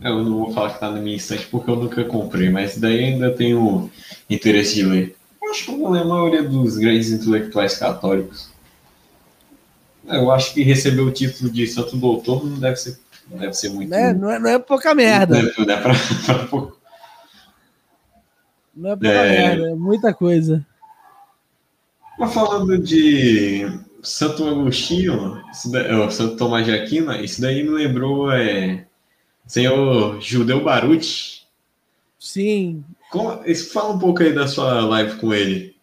Eu não vou falar que tá na minha estante porque eu nunca comprei, mas daí ainda tenho interesse de ler. Eu acho que eu a maioria dos grandes intelectuais católicos. Eu acho que receber o título de Santo Doutor não deve ser, não deve ser muito. É, não, é, não é pouca merda. Não é, não é pra, pra pouco. Não é pouca é... merda, é muita coisa. Mas falando de Santo Agostinho, daí, Santo Tomás de Aquino, isso daí me lembrou é, senhor Judeu Baruch. Sim. Como, fala um pouco aí da sua live com ele.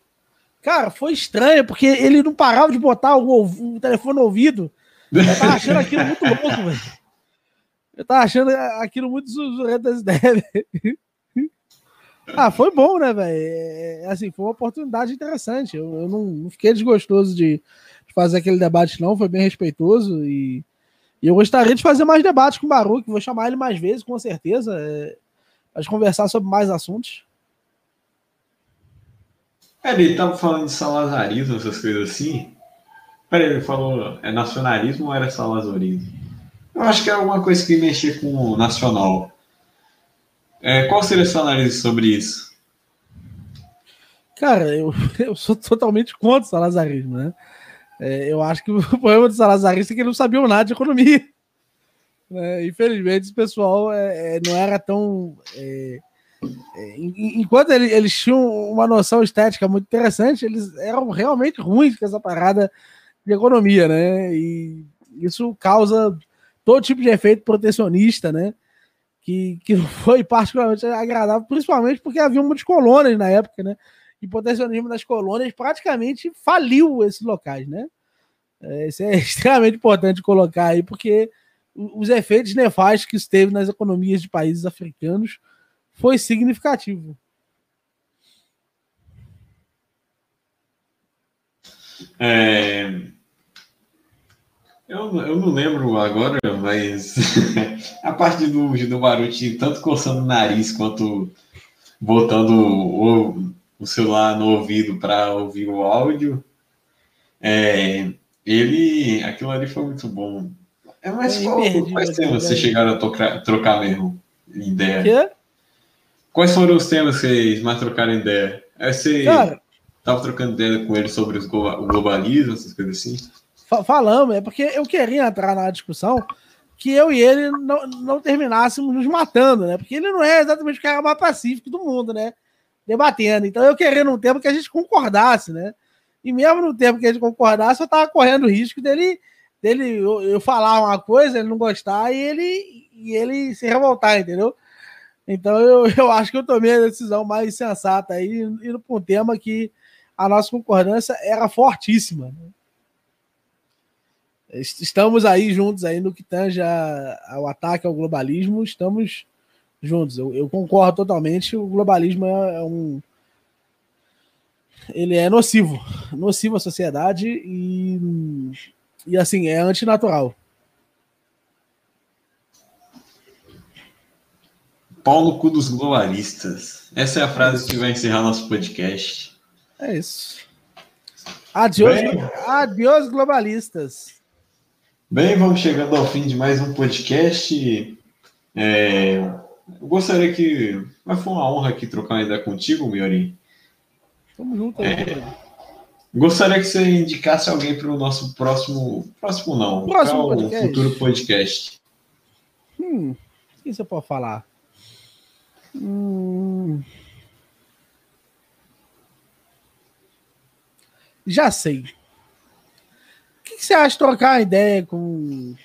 Cara, foi estranho, porque ele não parava de botar o, o telefone no ouvido. Eu tava achando aquilo muito louco, velho. Eu tava achando aquilo muito zuzurento das ideias, Ah, foi bom, né, velho? É, assim, foi uma oportunidade interessante. Eu, eu não, não, fiquei desgostoso de, de, fazer aquele debate, não. Foi bem respeitoso e, e eu gostaria de fazer mais debates com o Baruch. Vou chamar ele mais vezes, com certeza, é, para conversar sobre mais assuntos. É, ele tava falando de salazarismo, essas coisas assim. Peraí, ele falou, é nacionalismo ou era salazarismo? Eu acho que é alguma coisa que mexia com o nacional. É, qual seria a sua análise sobre isso? Cara, eu, eu sou totalmente contra o salazarismo, né? É, eu acho que o problema do salazarista é que eles não sabiam nada de economia. Né? Infelizmente, esse pessoal é, é não era tão. É, é enquanto eles tinham uma noção estética muito interessante, eles eram realmente ruins com essa parada de economia, né? E isso causa todo tipo de efeito protecionista, né? que, que não foi particularmente agradável, principalmente porque havia muitas colônias na época, né? E protecionismo das colônias praticamente faliu esses locais, né? É, isso é extremamente importante colocar aí, porque os efeitos nefastos que isso teve nas economias de países africanos foi significativo. É, eu, eu não lembro agora, mas a parte do, do Baruti, tanto coçando o nariz quanto botando o, o celular no ouvido para ouvir o áudio, é, ele. Aquilo ali foi muito bom. É qual, quais temas vocês chegaram a trocar, trocar mesmo ideia? Quê? Quais foram os temas que vocês mais trocaram ideia? É, você Cara, tava trocando ideia com ele sobre o globalismo, essas coisas assim? falamos, é porque eu queria entrar na discussão que eu e ele não, não terminássemos nos matando, né? Porque ele não é exatamente o cara mais pacífico do mundo, né? Debatendo. Então eu queria num tempo que a gente concordasse, né? E mesmo no tempo que a gente concordasse, eu tava correndo o risco dele, dele eu, eu falar uma coisa, ele não gostar e ele, e ele se revoltar, entendeu? Então eu, eu acho que eu tomei a decisão mais sensata aí, indo para um tema que a nossa concordância era fortíssima. Né? Estamos aí juntos aí no que tange ao ataque ao globalismo, estamos juntos. Eu, eu concordo totalmente. O globalismo é, é, um. Ele é nocivo, nocivo à sociedade e, e assim, é antinatural. Pau no cu dos globalistas. Essa é a frase que vai encerrar nosso podcast. É isso. Adiós, adiós globalistas. Bem, vamos chegando ao fim de mais um podcast. É, eu gostaria que. Mas foi uma honra aqui trocar uma ideia contigo, Miorim. Tamo junto aí, é, Gostaria que você indicasse alguém para o nosso próximo. Próximo não, para o futuro podcast. Hum, o que você pode falar? Hum... Já sei que, que você acha de trocar ideia com.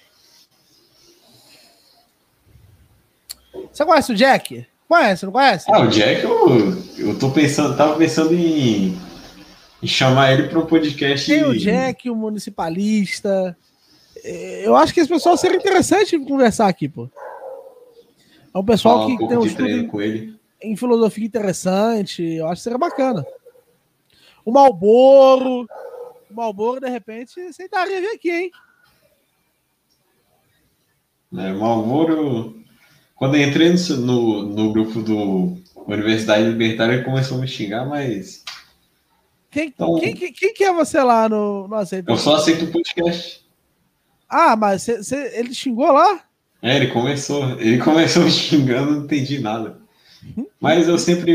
Você conhece o Jack? Conhece, não conhece? Ah, o Jack, eu, eu tô pensando, tava pensando em, E chamar ele para um podcast. Tem o Jack, o municipalista. É, eu acho que esse pessoal seria interessante conversar aqui, pô. É um pessoal Fala que um tem um estudo em, com ele. em filosofia interessante. Eu acho que seria bacana. O Malboro. O Malboro, de repente, aceitaria vir aqui, hein? Né? Malmoro, quando eu entrei no, no, grupo do Universidade Libertária, ele começou a me xingar, mas Quem, Então- quem, quem, quem que é você lá no, no Aceita? eu só aceito o podcast. Ah, mas cê- cê- ele xingou lá? É, ele começou, ele começou me xingando, não entendi nada. Mas eu sempre,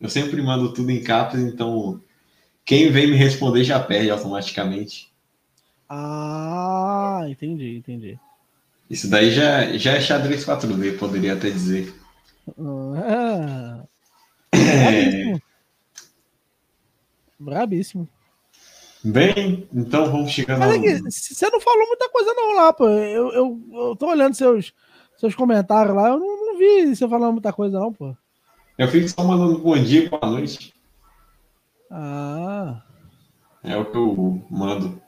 eu sempre mando tudo em capas, então quem vem me responder já perde automaticamente. Ah, entendi, entendi. Isso daí já, já é xadrez 4D, poderia até dizer. Ah, É, brabíssimo. Brabíssimo. bem, então vamos chegando Mas é você não falou muita coisa não lá, pô. Eu, eu, eu tô olhando seus, seus comentários lá, eu não, não vi você falando muita coisa não, pô. Eu fico só mandando bom dia e boa noite. Ah, É o que eu mando.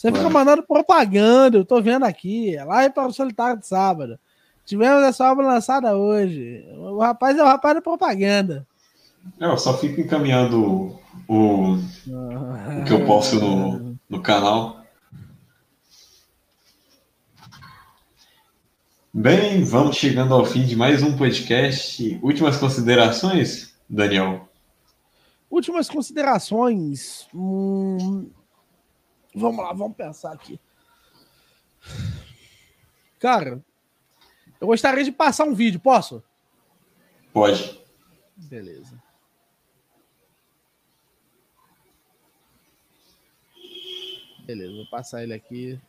Você fica mandando propaganda, eu tô vendo aqui. É lá para o Solitário de Sábado. Tivemos essa obra lançada hoje. O rapaz é o rapaz da propaganda. É, Eu só fico encaminhando o, o que eu posto no, no canal. Bem, vamos chegando ao fim de mais um podcast. Últimas considerações, Daniel? Últimas considerações. Hum, Vamos lá, vamos pensar aqui. Cara, eu gostaria de passar um vídeo, posso? Pode. Beleza. Beleza, vou passar ele aqui.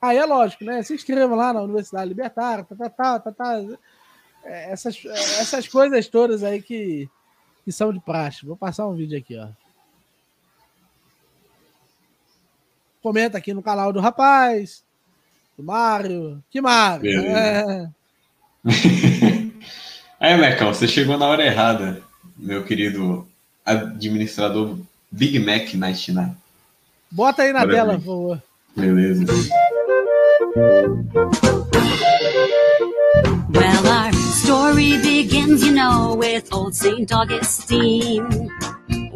Aí é lógico, né? Se inscreva lá na Universidade Libertária, tá, tá, tá, tá, tá. É, Essas, é, essas coisas todas aí que, que são de praxe. Vou passar um vídeo aqui, ó. Comenta aqui no canal do rapaz, do Mário. Que Mário? É. Aí, Mecão, você chegou na hora errada, meu querido administrador Big Mac 99. Bota aí na Maravilha. tela, por favor. Beleza. Well, our story begins, you know, with old St. Augustine.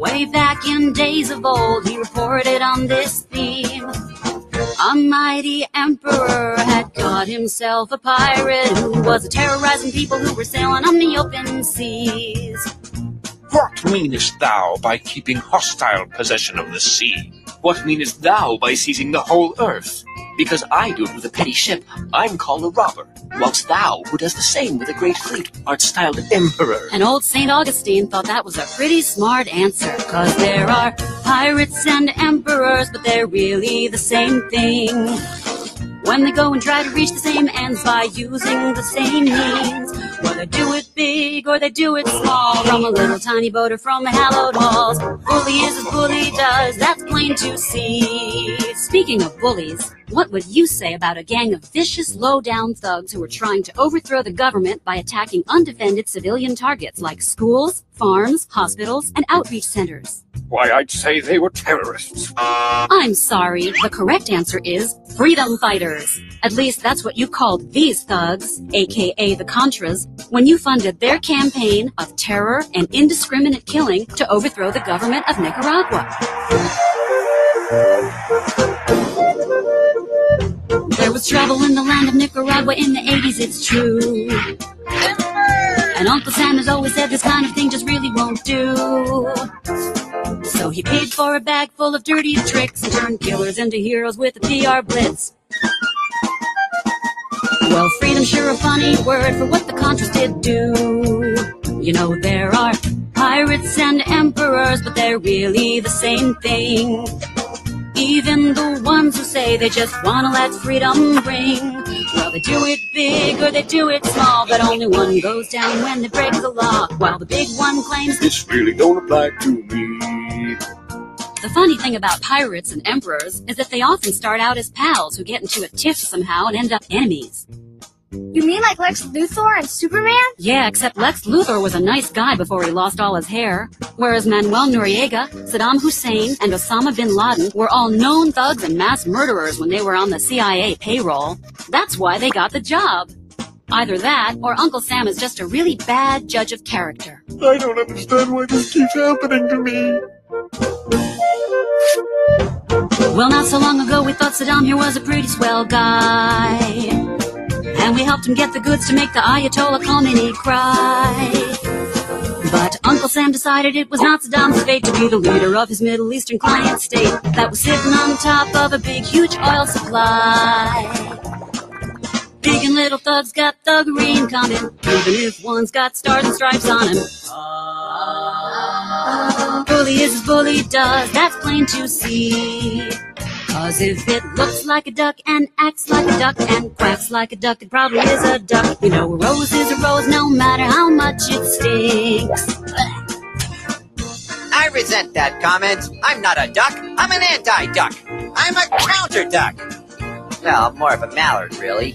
Way back in days of old, he reported on this theme. A mighty emperor had got himself a pirate who was terrorizing people who were sailing on the open seas. What meanest thou by keeping hostile possession of the sea? What meanest thou by seizing the whole earth? Because I do it with a petty ship, I'm called a robber, whilst thou, who does the same with a great fleet, art styled an emperor. And old St. Augustine thought that was a pretty smart answer. Cause there are pirates and emperors, but they're really the same thing. When they go and try to reach the same ends by using the same means. Well, they do it big or they do it small. From a little tiny boat or from the hallowed halls. Bully is as bully does, that's plain to see. Speaking of bullies, what would you say about a gang of vicious, low-down thugs who are trying to overthrow the government by attacking undefended civilian targets like schools, farms, hospitals, and outreach centers? Why, I'd say they were terrorists. I'm sorry, the correct answer is freedom fighters. At least that's what you called these thugs, aka the Contras, when you funded their campaign of terror and indiscriminate killing to overthrow the government of Nicaragua. Was trouble in the land of Nicaragua in the 80s, it's true. And Uncle Sam has always said this kind of thing just really won't do. So he paid for a bag full of dirty tricks and turned killers into heroes with a PR blitz. Well, freedom's sure a funny word for what the Contras did do. You know, there are pirates and emperors, but they're really the same thing. Even the ones who say they just wanna let freedom ring. Well, they do it big or they do it small, but only one goes down when they break the law. While the big one claims This really don't apply to me. The funny thing about pirates and emperors is that they often start out as pals who get into a tiff somehow and end up enemies. You mean like Lex Luthor and Superman? Yeah, except Lex Luthor was a nice guy before he lost all his hair. Whereas Manuel Noriega, Saddam Hussein, and Osama bin Laden were all known thugs and mass murderers when they were on the CIA payroll. That's why they got the job. Either that, or Uncle Sam is just a really bad judge of character. I don't understand why this keeps happening to me. Well, not so long ago, we thought Saddam here was a pretty swell guy. And we helped him get the goods to make the Ayatollah Khomeini cry. But Uncle Sam decided it was not Saddam's fate to be the leader of his Middle Eastern client state that was sitting on top of a big, huge oil supply. Big and little thugs got thuggery in common, even if one's got stars and stripes on him. Bully is as bully does, that's plain to see. Cause if it looks like a duck and acts like a duck and quacks like a duck, it probably is a duck. You know, a rose is a rose no matter how much it stinks. I resent that comment. I'm not a duck. I'm an anti-duck. I'm a counter-duck. Well, more of a mallard, really.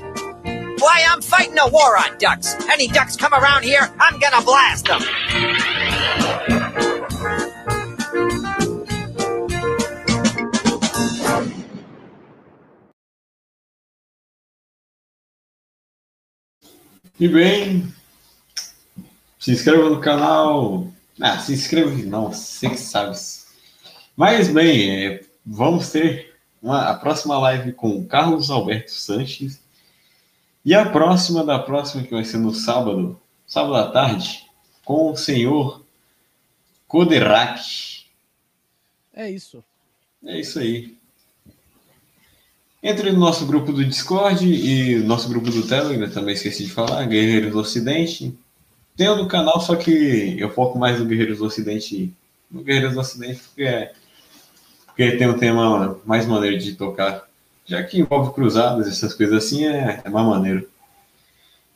Why, I'm fighting a war on ducks. Any ducks come around here, I'm gonna blast them. E bem, se inscreva no canal. Ah, se inscreva não, você que sabe. Mas bem, é, vamos ter uma, a próxima live com Carlos Alberto Sanches. E a próxima da próxima, que vai ser no sábado, sábado à tarde, com o senhor Koderac. É isso. É isso aí. Entre no nosso grupo do Discord e nosso grupo do Telegram, também esqueci de falar, Guerreiros do Ocidente. Tem o do canal, só que eu foco mais no Guerreiros do Ocidente, no Guerreiros do Ocidente, porque, é, porque tem um tema mais maneiro de tocar. Já que envolve cruzadas, essas coisas assim, é, é mais maneiro.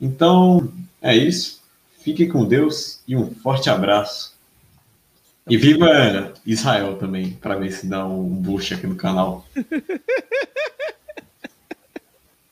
Então, é isso. Fique com Deus e um forte abraço. E viva Israel também, para ver se dá um boost aqui no canal.